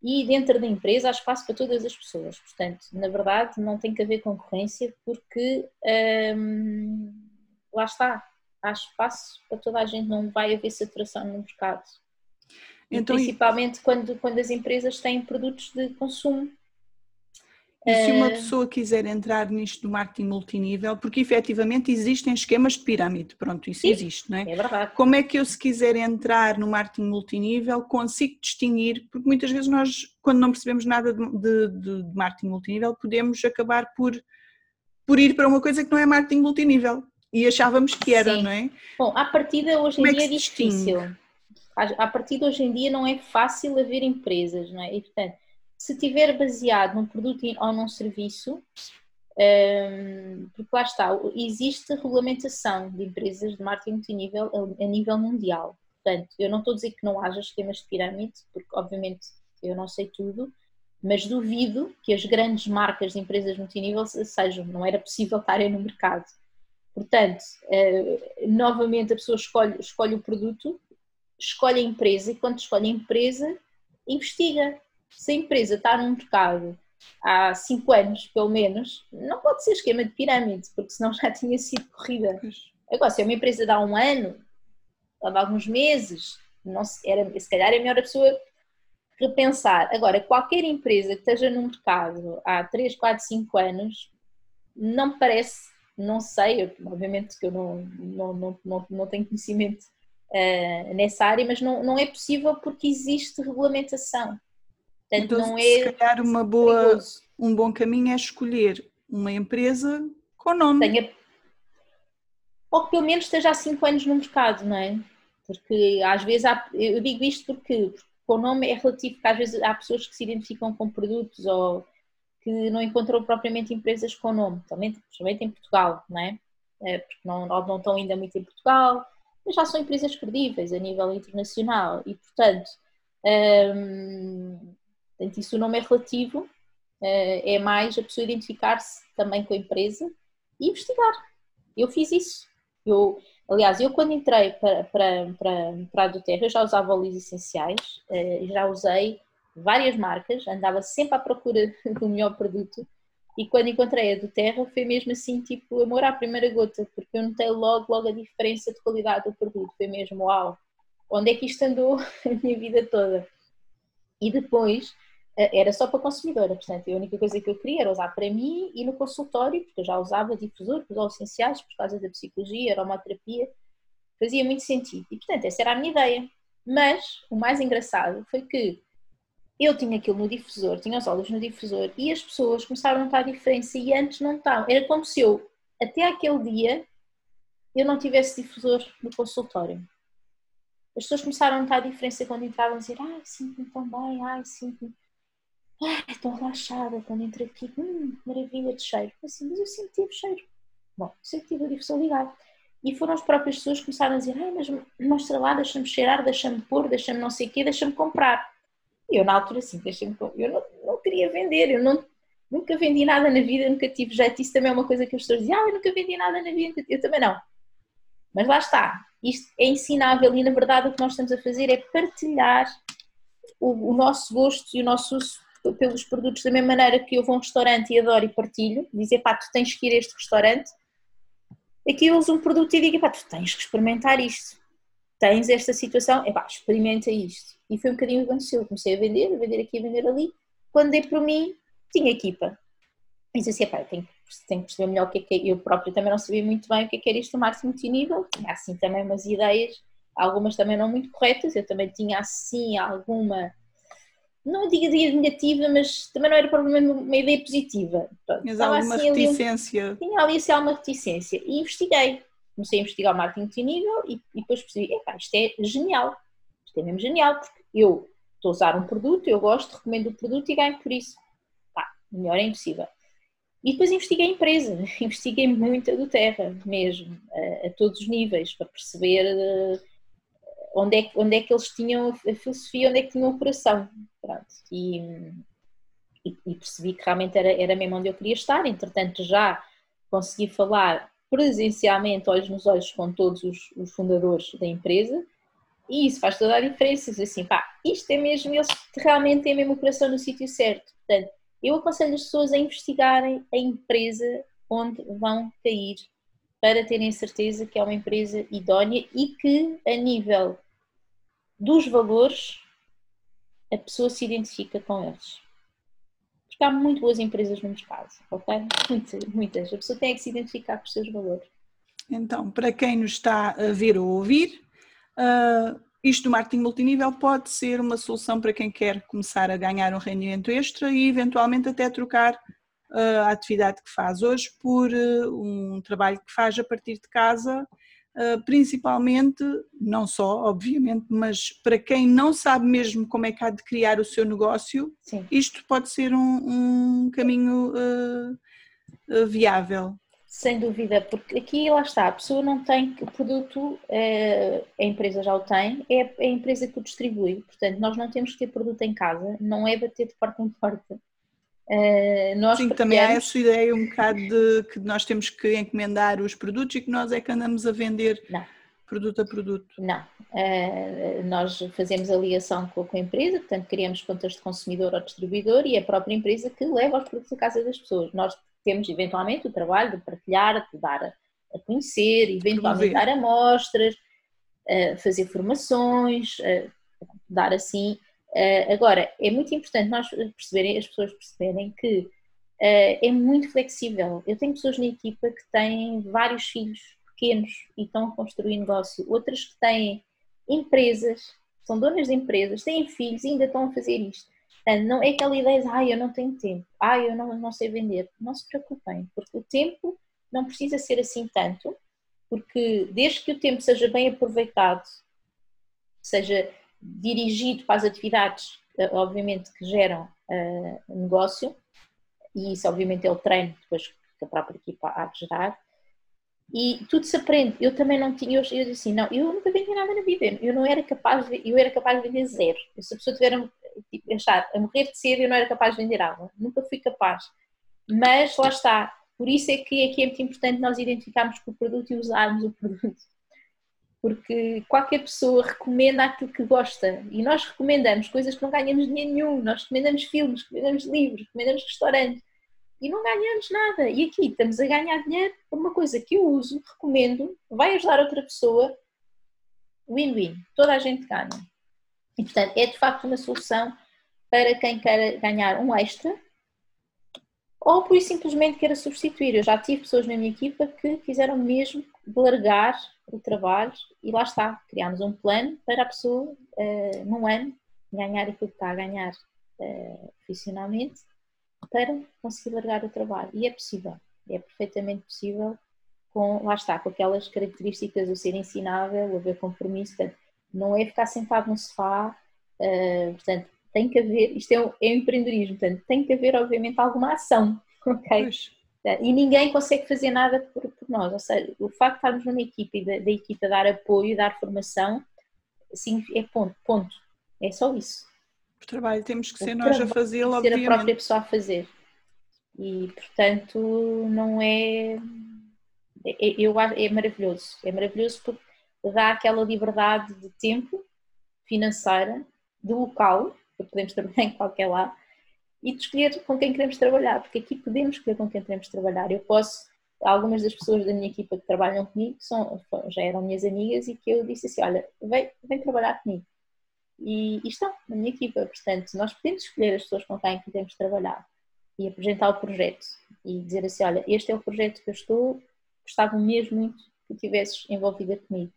Speaker 2: e dentro da empresa há espaço para todas as pessoas. Portanto, na verdade, não tem que haver concorrência porque hum, lá está, há espaço para toda a gente, não vai haver saturação no mercado. Então, principalmente quando, quando as empresas têm produtos de consumo
Speaker 1: e se uma eh, pessoa quiser entrar nisto do marketing multinível, porque efetivamente existem esquemas de pirâmide, pronto, isso Sim, existe, não é?
Speaker 2: É verdade.
Speaker 1: Como é que eu, se quiser entrar no marketing multinível, consigo distinguir, porque muitas vezes nós, quando não percebemos nada de, de, de marketing multinível, podemos acabar por, por ir para uma coisa que não é marketing multinível e achávamos que era,
Speaker 2: Sim.
Speaker 1: não é?
Speaker 2: Bom, a partida hoje em é dia é, é difícil. A partir de hoje em dia não é fácil haver empresas, não é? E portanto se tiver baseado num produto ou num serviço, um, porque lá está, existe regulamentação de empresas de marketing multinível a, nível mundial. Portanto, eu não estou a dizer que não haja esquemas de pirâmide, porque obviamente eu não sei tudo, mas duvido que as grandes marcas de empresas multinível sejam, não era possível estarem no mercado. Portanto, uh, novamente a pessoa escolhe, escolhe o produto, escolhe a empresa e quando escolhe a empresa, investiga, se a empresa está num mercado há 5 anos, pelo menos, não pode ser esquema de pirâmide, porque senão já tinha sido corrida. Agora, se é uma empresa de há um ano, de alguns meses, não se, era, se calhar é melhor a pessoa repensar. Agora, qualquer empresa que esteja no mercado há 3, 4, 5 anos, não me parece, não sei, eu, obviamente que eu não, não, não, não, não tenho conhecimento uh, nessa área, mas não, não é possível porque existe regulamentação.
Speaker 1: Portanto, então, não se é calhar uma boa, um bom caminho é escolher uma empresa com nome. Tenha,
Speaker 2: ou que pelo menos esteja há 5 anos no mercado, não é? Porque às vezes há, eu digo isto porque, porque o nome é relativo, porque às vezes há pessoas que se identificam com produtos ou que não encontram propriamente empresas com nome, também, principalmente em Portugal, não é? porque não, não estão ainda muito em Portugal, mas já são empresas credíveis a nível internacional e, portanto, um, portanto isso o nome é relativo, uh, é mais a pessoa identificar-se também com a empresa e investigar. Eu fiz isso. Eu, aliás, eu quando entrei para, para, para, para a Doterra, eu já usava óleos essenciais, uh, já usei várias marcas, andava sempre à procura do melhor produto e quando encontrei a do Terra foi mesmo assim, tipo, amor à primeira gota, porque eu notei logo, logo a diferença de qualidade do produto. Foi mesmo, uau, onde é que isto andou a minha vida toda? E depois eh, era só para consumidora, portanto, a única coisa que eu queria era usar para mim e no consultório, porque eu já usava difusor, os essenciais, por causa da psicologia, aromaterapia, fazia muito sentido. E portanto, essa era a minha ideia. Mas o mais engraçado foi que eu tinha aquilo no difusor, tinha os óleos no difusor e as pessoas começaram a notar a diferença e antes não estavam. Era como se eu, até aquele dia, eu não tivesse difusor no consultório. As pessoas começaram a notar a diferença quando entravam a dizer ai, sinto-me tão bem, ai, sinto-me ai, estou relaxada quando entro aqui, hum, maravilha de cheiro. Assim, mas eu sempre tive cheiro. Bom, sempre tive o difusor ligado. E foram as próprias pessoas que começaram a dizer ai, mas mostra lá, deixa-me cheirar, deixa-me pôr, deixa-me não sei o quê, deixa-me comprar. E eu, na altura, assim, deixei-me. Eu não, não queria vender, eu não, nunca vendi nada na vida, nunca tive jeito. Isso também é uma coisa que as pessoas dizem, ah, eu nunca vendi nada na vida, eu também não. Mas lá está, isto é ensinável e na verdade o que nós estamos a fazer é partilhar o, o nosso gosto e o nosso uso pelos produtos da mesma maneira que eu vou a um restaurante e adoro e partilho, dizer pá, tu tens que ir a este restaurante, aqui eu uso um produto e digo pá, tu tens que experimentar isto, tens esta situação, é pá, experimenta isto. E foi um bocadinho o que aconteceu. Eu comecei a vender, a vender aqui, a vender ali. Quando dei por mim, tinha equipa. E disse assim, pá, tenho, tenho que perceber melhor o que é que é. Eu próprio também não sabia muito bem o que é que era isto do marketing multinível. Tinha assim também umas ideias, algumas também não muito corretas. Eu também tinha assim alguma, não digo ideia negativa, mas também não era provavelmente uma ideia positiva.
Speaker 1: Tinhas alguma assim, reticência.
Speaker 2: Ali, tinha ali assim alguma reticência. E investiguei. Comecei a investigar o marketing multinível e, e depois percebi, epá, isto é genial. Isto é mesmo genial, porque eu estou a usar um produto, eu gosto, recomendo o produto e ganho por isso. Pá, melhor é impossível. E depois investiguei a empresa, investiguei muito a do Terra mesmo, a, a todos os níveis, para perceber uh, onde, é, onde é que eles tinham a filosofia, onde é que tinham o coração. Pronto. E, e, percebi que realmente era, era mesmo onde eu queria estar, entretanto já consegui falar presencialmente, olhos nos olhos, com todos os, os fundadores da empresa, e isso faz toda a diferença. Assim, pá, isto é mesmo, eles realmente têm mesmo o coração no sítio certo. Portanto, eu aconselho as pessoas a investigarem a empresa onde vão cair para terem certeza que é uma empresa idónea e que, a nível dos valores, a pessoa se identifica com eles. Porque há muito boas empresas no mercado, ok? Muitas, muitas. A pessoa tem que se identificar com os seus valores.
Speaker 1: Então, para quem nos está a ver ou ouvir, Uh, isto do marketing multinível pode ser uma solução para quem quer começar a ganhar um rendimento extra e eventualmente até trocar uh, a atividade que faz hoje por uh, um trabalho que faz a partir de casa, principalmente, não só, obviamente, mas para quem não sabe mesmo como é que há de criar o seu negócio, Sim. isto pode ser um, um caminho viável.
Speaker 2: Sem dúvida, porque aqui lá está, a pessoa não tem o produto, a empresa já o tem, é a empresa que o distribui. Portanto, nós não temos que ter produto em casa, não é bater de porta em porta.
Speaker 1: Eh, nós Sim, também há essa ideia um bocado de que nós temos que encomendar os produtos e que nós é que andamos a vender não. produto a produto.
Speaker 2: Não, eh, nós fazemos a ligação com a empresa, portanto criamos contas de consumidor ou distribuidor e é a própria empresa que leva os produtos à casa das pessoas. Nós temos eventualmente o trabalho de partilhar, de dar a, conhecer, eventualmente dar amostras, fazer formações, dar assim. Agora, é muito importante nós perceberem, as pessoas perceberem que é muito flexível. Eu tenho pessoas na equipa que têm vários filhos pequenos e estão a construir negócio, outras que têm empresas, são donas de empresas, têm filhos e ainda estão a fazer isto. Portanto, não é aquela ideia de, ai, eu não tenho tempo, ai, eu não, não sei vender. Não se preocupem, porque o tempo não precisa ser assim tanto, porque desde que o tempo seja bem aproveitado, seja dirigido para as atividades, eh, obviamente, que geram uh, negócio, e isso, obviamente, é o treino depois que a própria equipa há de gerar, E tudo se aprende. Eu também não tinha, eu, eu disse assim, não, eu nunca vendi nada na vida, eu não era capaz de, eu era capaz de vender zero. Se a pessoa tiver a, tipo, achar, a morrer de sede, eu não era capaz de vender água, nunca fui capaz. Mas lá está, por isso é que, é é muito importante nós identificarmos com o produto e usarmos o produto. Porque qualquer pessoa recomenda aquilo que gosta e nós recomendamos coisas que não ganhamos dinheiro nenhum, nós recomendamos filmes, recomendamos livros, recomendamos restaurantes e não ganhamos nada. E aqui estamos a ganhar dinheiro por uma coisa que eu uso, recomendo, vai ajudar outra pessoa, win-win, toda a gente ganha. E portanto é de facto uma solução para quem quer ganhar um extra ou por simplesmente queira substituir. Eu já tive pessoas na minha equipa que fizeram mesmo largar o trabalho e lá está, criámos um plano para a pessoa, uh, num ano, ganhar aquilo que está a ganhar uh, profissionalmente para conseguir largar o trabalho. E é possível, é perfeitamente possível, com, lá está, com aquelas características do ser ensinável, haver compromisso, portanto, não é ficar sentado no sofá, uh, portanto, tem que haver, isto é o, é empreendedorismo, portanto, tem que haver, obviamente, alguma ação, ok? Pois. E ninguém consegue fazer nada por, por, nós, ou seja, o facto de estarmos numa equipa e da, da equipa dar apoio, dar formação, assim, é ponto, ponto, é só isso.
Speaker 1: O trabalho temos que ser nós a fazê-lo,
Speaker 2: obviamente. Ser a própria pessoa a fazer. E, portanto, não é... é eu, é maravilhoso, é maravilhoso porque dá aquela liberdade de tempo financeira, de local, porque podemos trabalhar em qualquer lado, e de escolher com quem queremos trabalhar, porque aqui podemos escolher com quem queremos trabalhar. Eu posso, algumas das pessoas da minha equipa que trabalham comigo são, já eram minhas amigas e que eu disse assim: olha, vem, vem trabalhar comigo. E, e estão na minha equipa, portanto, nós podemos escolher as pessoas com quem queremos trabalhar e apresentar o projeto e dizer assim: olha, este é o projeto que eu estou, gostava mesmo muito que tivesses envolvida comigo.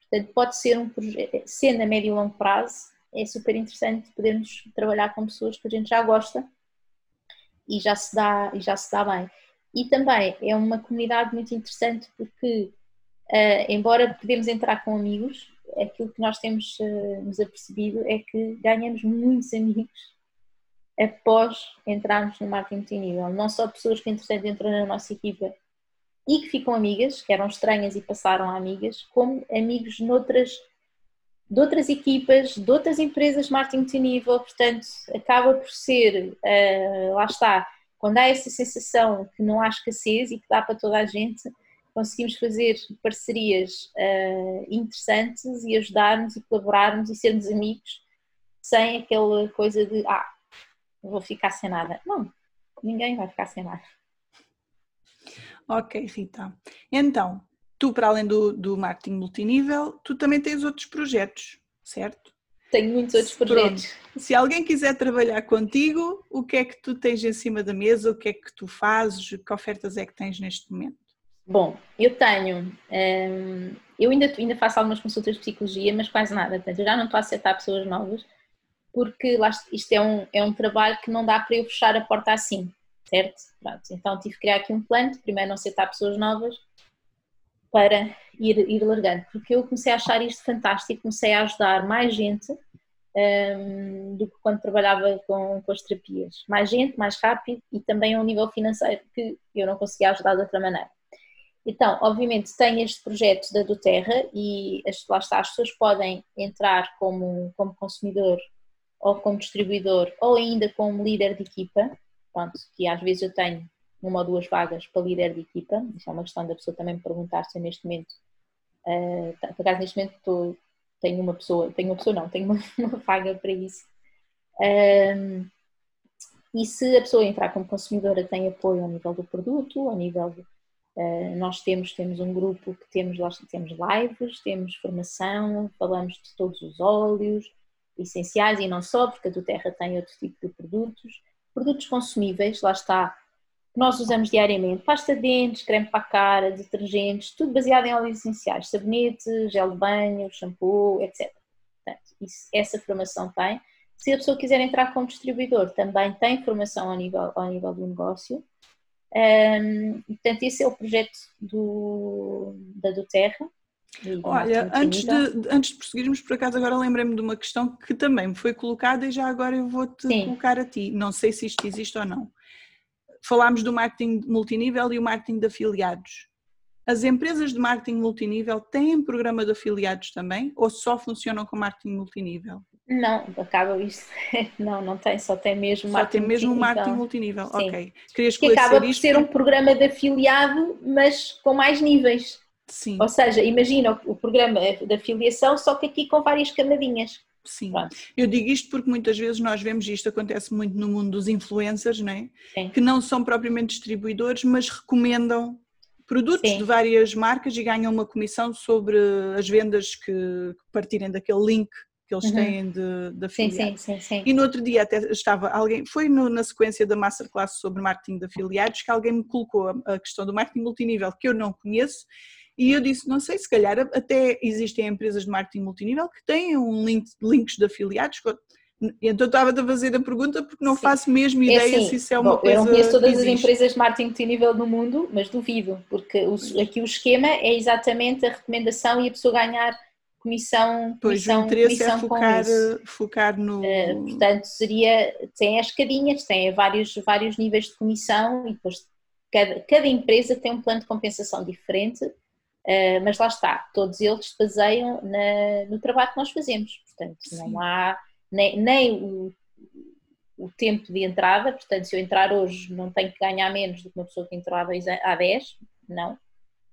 Speaker 2: Portanto, pode ser um projeto, sendo a médio e longo prazo, é super interessante podermos trabalhar com pessoas que a gente já gosta e já se dá, e já se dá bem. E também é uma comunidade muito interessante porque, uh, embora podemos entrar com amigos, aquilo que nós temos uh, nos apercebido é que ganhamos muitos amigos após entrarmos no marketing multinível. Não só pessoas que, entretanto, entram na nossa equipa e que ficam amigas, que eram estranhas e passaram a amigas, como amigos noutras de outras equipas, de outras empresas de marketing multinível, portanto, acaba por ser, uh, lá está, quando há essa sensação que não há escassez e que dá para toda a gente, conseguimos fazer parcerias uh, interessantes e ajudarmos e colaborarmos e sermos amigos sem aquela coisa de, ah, vou ficar sem nada. Não, ninguém vai ficar sem nada.
Speaker 1: Ok, Rita. Então, tu, para além do, do marketing multinível, tu também tens outros projetos, certo?
Speaker 2: Tenho muitos outros projetos.
Speaker 1: Pronto. Se alguém quiser trabalhar contigo, o que é que tu tens em cima da mesa? O que é que tu fazes? Que ofertas é que tens neste momento?
Speaker 2: Bom, eu tenho, hum, eu ainda, ainda faço algumas consultas de psicologia, mas quase nada, portanto, eu já não estou a aceitar pessoas novas, porque lá, isto é um, é um trabalho que não dá para eu fechar a porta assim, certo? Pronto, então tive que criar aqui um plano, primeiro não aceitar pessoas novas, para ir, ir largando, porque eu comecei a achar isto fantástico, comecei a ajudar mais gente um, do que quando trabalhava com, com as terapias. Mais gente, mais rápido e também a um nível financeiro que eu não conseguia ajudar de outra maneira. Então, obviamente, tem este projeto da Doterra e as, lá está, as pessoas podem entrar como, como consumidor ou como distribuidor ou ainda como líder de equipa, pronto, que às vezes eu tenho uma ou duas vagas para líder de equipa. Isso é uma questão da pessoa também me perguntar se neste momento, uh, por acaso neste momento estou, tenho uma pessoa, tenho uma pessoa não, tenho uma, uma vaga para isso. Um, e se a pessoa entrar como consumidora tem apoio ao nível do produto, ao nível uh, nós temos, temos um grupo que temos, temos lives, temos formação, falamos de todos os óleos essenciais e não só, porque a do Terra tem outro tipo de produtos. Produtos consumíveis, lá está, que nós usamos diariamente, pasta de dentes, creme para a cara, detergentes, tudo baseado em óleos essenciais, sabonete, gel de banho, shampoo, etc. Portanto, isso, essa formação tem. Se a pessoa quiser entrar como distribuidor, também tem formação ao nível, ao nível do negócio. Um, portanto, esse é o projeto do, da Doterra.
Speaker 1: Olha, antes de, antes de prosseguirmos, por acaso agora lembrei-me de uma questão que também me foi colocada e já agora eu vou-te colocar a ti. Não sei se isto existe ou não falámos do marketing multinível e o marketing de afiliados. As empresas de marketing multinível têm programa de afiliados também ou só funcionam com marketing multinível?
Speaker 2: Não, acaba isso. Não, não tem, só tem mesmo
Speaker 1: só
Speaker 2: marketing
Speaker 1: tem mesmo
Speaker 2: multinível.
Speaker 1: marketing multinível.
Speaker 2: Sim.
Speaker 1: Ok. Queria
Speaker 2: Que acaba por
Speaker 1: isto.
Speaker 2: ser um programa de afiliado, mas com mais níveis.
Speaker 1: Sim,
Speaker 2: Ou seja, imagina o programa de afiliação, só que aqui com várias camadinhas.
Speaker 1: Sim.
Speaker 2: Pronto.
Speaker 1: Eu digo isto porque muitas vezes nós vemos isto acontece muito no mundo dos influencers, é?
Speaker 2: Sim.
Speaker 1: que não são propriamente distribuidores, mas recomendam produtos
Speaker 2: Sim.
Speaker 1: de várias marcas e ganham uma comissão sobre as vendas que partirem daquele link que eles
Speaker 2: Uhum.
Speaker 1: têm de, de
Speaker 2: Sim,
Speaker 1: afiliados.
Speaker 2: sim, sim, sim.
Speaker 1: E no outro dia até estava alguém, foi no- na sequência da masterclass sobre marketing de afiliados que alguém me colocou a, a questão do marketing multinível que eu não conheço e eu disse, não sei, se calhar até existem empresas de marketing multinível que têm um link, links de afiliados. Então estava-te a fazer a pergunta porque não
Speaker 2: Sim.
Speaker 1: faço mesmo
Speaker 2: É
Speaker 1: ideia
Speaker 2: assim,
Speaker 1: se isso é uma
Speaker 2: bom,
Speaker 1: coisa
Speaker 2: Eu não conheço todas as empresas de marketing multinível do mundo, mas duvido, porque o- aqui o esquema é exatamente a recomendação e a pessoa ganhar comissão,
Speaker 1: Pois o
Speaker 2: comissão,
Speaker 1: interesse é
Speaker 2: comissão com
Speaker 1: focar,
Speaker 2: isso.
Speaker 1: focar no.
Speaker 2: Eh, Portanto, seria, tem as escadinhas, tem vários, vários níveis de comissão e depois cada, cada empresa tem um plano de compensação diferente, eh, mas lá está, todos eles se baseiam na- no trabalho que nós fazemos. Portanto,
Speaker 1: Sim.
Speaker 2: não há nem, nem o, o tempo de entrada, portanto, se eu entrar hoje não tenho que ganhar menos do que uma pessoa que entrou há, dois, há 10, não.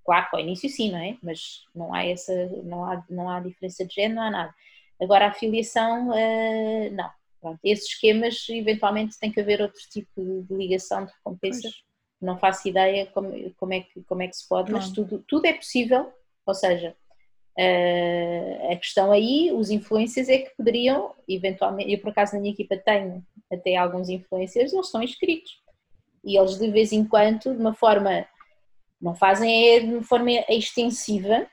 Speaker 2: Claro que ao início sim, não é? Mas não há essa, não há, não há diferença de género, não há nada. Agora a afiliação, eh, não. Pronto, esses esquemas, eventualmente tem que haver outro tipo de- de ligação de recompensa.
Speaker 1: Pois.
Speaker 2: Não faço ideia como, como, é, que, como é que se pode, mas tudo, tudo é possível. Ou seja, eh, a questão aí, os influencers é que poderiam, eventualmente, eu por acaso na minha equipa tenho até alguns influencers, eles estão inscritos. E eles de vez em quando, de uma forma, não fazem é de uma forma extensiva,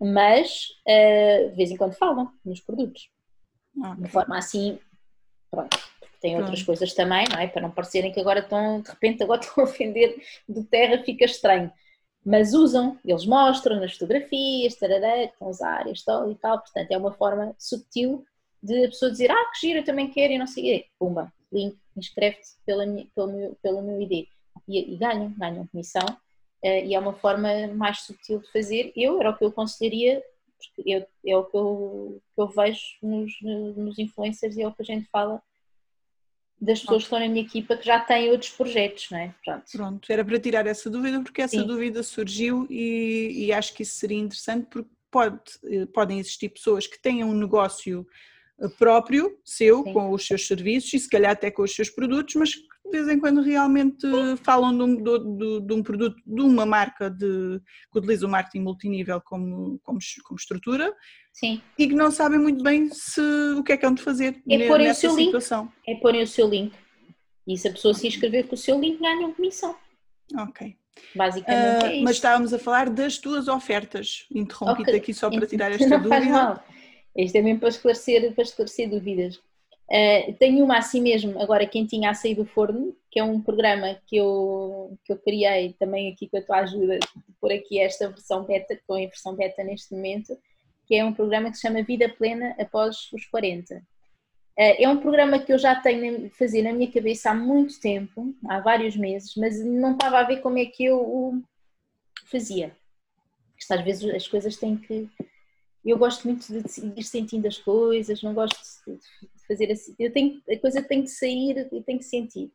Speaker 2: mas eh, de vez em quando falam nos produtos.
Speaker 1: Ah,
Speaker 2: De forma assim, pronto, tem outras coisas também, não é? Para não parecerem que agora estão, de repente, agora estão a ofender do terra, fica estranho. Mas usam, eles mostram nas fotografias, tarará, que a usar este óleo e tal, portanto é uma forma subtil de a pessoa dizer, ah, que giro, eu também quero e não sei o quê. Pumba, link, inscreve-te pela minha- pelo, meu, pelo meu ID. E, e ganham, ganham comissão. eh, e é uma forma mais subtil de fazer. Eu, era o que eu aconselharia, porque eu, é o que eu, que eu vejo nos, nos influencers e é o que a gente fala das pessoas que estão na minha equipa que já têm outros projetos, não é? Pronto.
Speaker 1: Pronto, era para tirar essa dúvida porque essa
Speaker 2: Sim.
Speaker 1: dúvida surgiu e, e acho que isso seria interessante porque pode, eh, podem existir pessoas que tenham um negócio próprio, seu,
Speaker 2: Sim.
Speaker 1: com os seus serviços e se calhar até com os seus produtos, mas que de vez em quando realmente falam de um, do- de um produto de uma marca de, que utiliza o marketing multinível como, como, como estrutura
Speaker 2: Sim,
Speaker 1: e que não sabem muito bem se, o que é que hão de fazer
Speaker 2: É
Speaker 1: ne-
Speaker 2: porem o
Speaker 1: nessa
Speaker 2: seu link.
Speaker 1: situação.
Speaker 2: é porem o seu link. E se a pessoa se inscrever com o seu link, ganham comissão.
Speaker 1: Ok.
Speaker 2: Basicamente
Speaker 1: Ah,
Speaker 2: é isso.
Speaker 1: mas estávamos a falar das tuas ofertas. Interrompi-te
Speaker 2: Ok.
Speaker 1: aqui só para tirar esta dúvida.
Speaker 2: Isto é mesmo para esclarecer, para esclarecer dúvidas. Uh, tenho uma assim mesmo, agora quentinha a sair do forno, que é um programa que eu, que eu criei também aqui com a tua ajuda, pôr aqui esta versão beta, com a versão beta neste momento, que é um programa que se chama Vida Plena após os 40. Uh, é um programa que eu já tenho a fazer na minha cabeça há muito tempo, há vários meses, mas não estava a ver como é que eu o fazia. Isto, às vezes as coisas têm que eu gosto muito de ir sentindo as coisas, não gosto de fazer assim. Eu tenho, a coisa tem que sair e tem que sentir.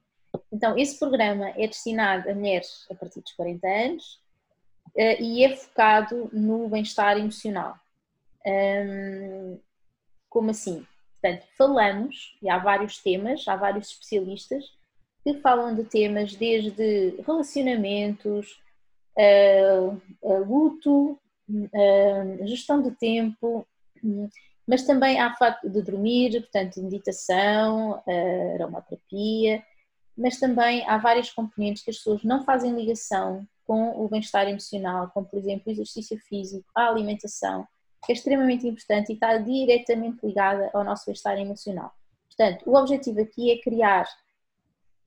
Speaker 2: Então, esse programa é destinado a mulheres a partir dos 40 anos uh, e é focado no bem-estar emocional. Como assim? Portanto, falamos, e há vários temas, há vários especialistas que falam de temas desde relacionamentos, uh, uh, luto, gestão do tempo, um, mas também há facto de dormir, portanto, meditação, uh, aromaterapia, mas também há várias componentes que as pessoas não fazem ligação com o bem-estar emocional, como por exemplo o exercício físico, a alimentação, que é extremamente importante e está diretamente ligada ao nosso bem-estar emocional. Portanto, o objetivo aqui é criar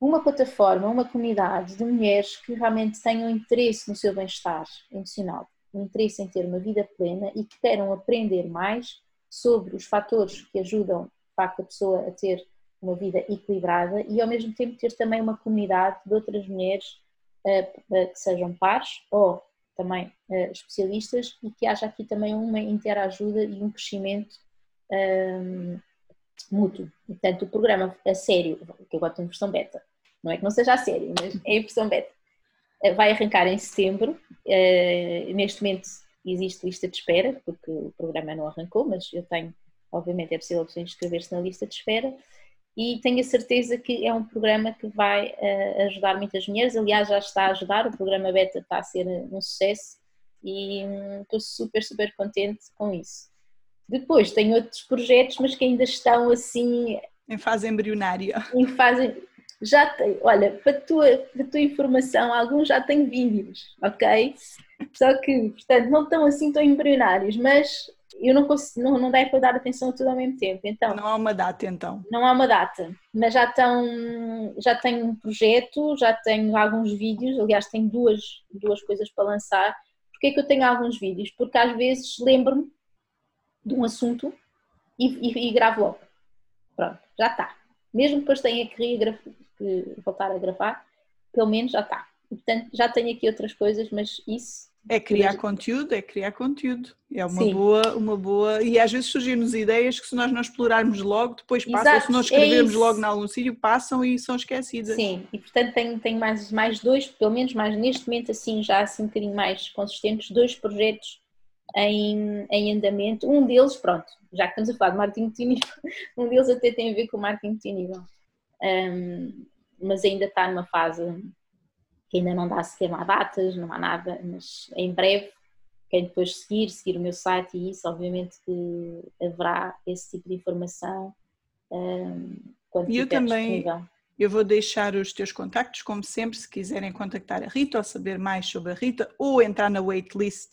Speaker 2: uma plataforma, uma comunidade de mulheres que realmente tenham interesse no seu bem-estar emocional interesse em ter uma vida plena e que queiram aprender mais sobre os fatores que ajudam, de facto, a pessoa a ter uma vida equilibrada e, ao mesmo tempo, ter também uma comunidade de outras mulheres uh, uh, que sejam pares ou também uh, especialistas e que haja aqui também uma interajuda e um crescimento um, mútuo. Portanto, o programa a sério, que agora tem versão beta, não é que não seja a sério, mas é a versão beta, vai arrancar em setembro. Uh, neste momento existe lista de espera, porque o programa não arrancou, mas eu tenho, obviamente, é possível inscrever-se na lista de espera e tenho a certeza que é um programa que vai uh, ajudar muitas mulheres. Aliás, já está a ajudar, o programa Beta está a ser um sucesso e hum, estou super, super contente com isso. Depois tenho outros projetos, mas que ainda estão assim.
Speaker 1: Em fase embrionária.
Speaker 2: Em fase. Já tem, olha, para a tua, para tua informação, alguns já têm vídeos, ok? Só que, portanto, não estão assim tão embrionários, mas eu não consigo, não, não dá para dar atenção a tudo ao mesmo tempo. Então,
Speaker 1: não há uma data então.
Speaker 2: Não há uma data, mas já estão, já tenho um projeto, já tenho alguns vídeos, aliás tenho duas, duas coisas para lançar. Porquê é que eu tenho alguns vídeos? Porque às vezes lembro-me de um assunto e, e, e, gravo logo. Pronto, já está. Mesmo que depois tenha que, que voltar a gravar, pelo menos já está. portanto, já tenho aqui outras coisas, mas isso
Speaker 1: é criar conteúdo, é criar conteúdo. É uma Sim. boa, uma boa. E às vezes surgem-nos ideias que se nós não explorarmos logo, depois passam, Exato, se nós é escrevermos é logo em algum sítio, passam e são esquecidas.
Speaker 2: Sim, e portanto tenho, tenho mais, mais dois, pelo menos mais neste momento assim, já assim um bocadinho mais consistentes, dois projetos em, em andamento. Um deles, pronto, já que estamos a falar de marketing multinível, um deles até tem a ver com marketing multinível. Um, mas ainda está numa fase que ainda não dá sequer lá datas, não há nada, mas em breve, quem depois seguir, seguir o meu site e isso, obviamente que haverá esse tipo de informação um, quando
Speaker 1: e eu também, disponível. Eu vou deixar os teus contactos, como sempre, se quiserem contactar a Rita ou saber mais sobre a Rita ou entrar na waitlist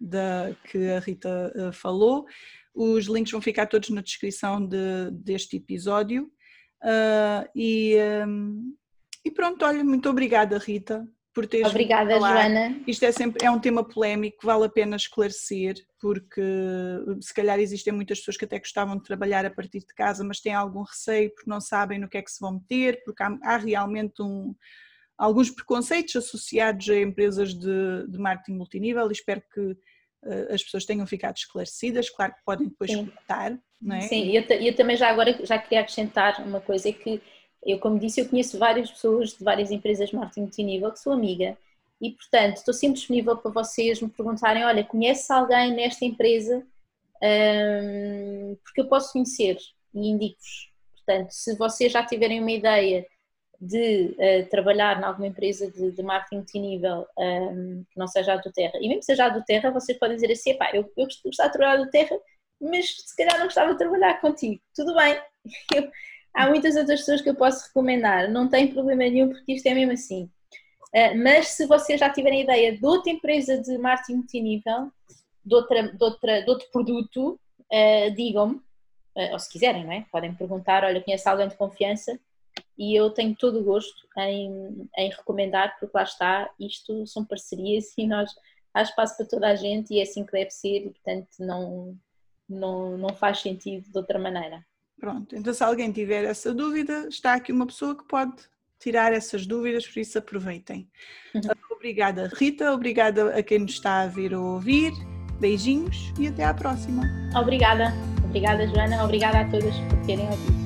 Speaker 1: da, que a Rita uh, falou. Os links vão ficar todos na descrição de, deste episódio. Uh, e, um, e pronto, olha, muito obrigada, Rita, por teres
Speaker 2: Obrigada, Joana.
Speaker 1: Isto é sempre é um tema polémico, vale a pena esclarecer, porque se calhar existem muitas pessoas que até gostavam de trabalhar a partir de casa, mas têm algum receio porque não sabem no que é que se vão meter, porque há, há realmente um, alguns preconceitos associados a empresas de, de marketing multinível e espero que as pessoas tenham ficado esclarecidas, claro que podem depois comentar, não é?
Speaker 2: Sim, eu, eu também já agora já queria acrescentar uma coisa, é que eu, como disse, eu conheço várias pessoas de várias empresas de marketing multinível que sou amiga e, portanto, estou sempre disponível para vocês me perguntarem: olha, conhece alguém nesta empresa? Um, porque eu posso conhecer e indico-vos. Portanto, se vocês já tiverem uma ideia de uh, trabalhar em alguma empresa de, de marketing multinível um, que não seja a do Terra, e mesmo que seja a do Terra, vocês podem dizer assim: pá, eu, eu gostava de trabalhar do Terra, mas se calhar não gostava de trabalhar contigo. Tudo bem. Eu, Há muitas outras pessoas que eu posso recomendar, não tem problema nenhum porque isto é mesmo assim. Uh, mas se vocês já tiverem ideia de outra empresa de marketing multinível, de, outra, de, outra, de outro produto, uh, digam-me, ou se quiserem, não é? Podem perguntar, olha, conhece alguém de confiança e eu tenho todo o gosto em, em recomendar, porque lá está, isto são parcerias e nós há espaço para toda a gente e é assim que deve ser e portanto não, não, não faz sentido de outra maneira.
Speaker 1: Pronto, então se alguém tiver essa dúvida, está aqui uma pessoa que pode tirar essas dúvidas, por isso aproveitem. Uhum. Obrigada, Rita, obrigada a quem nos está a vir ou ouvir. Beijinhos e até à próxima.
Speaker 2: Obrigada, obrigada, Joana, obrigada a todas por terem ouvido.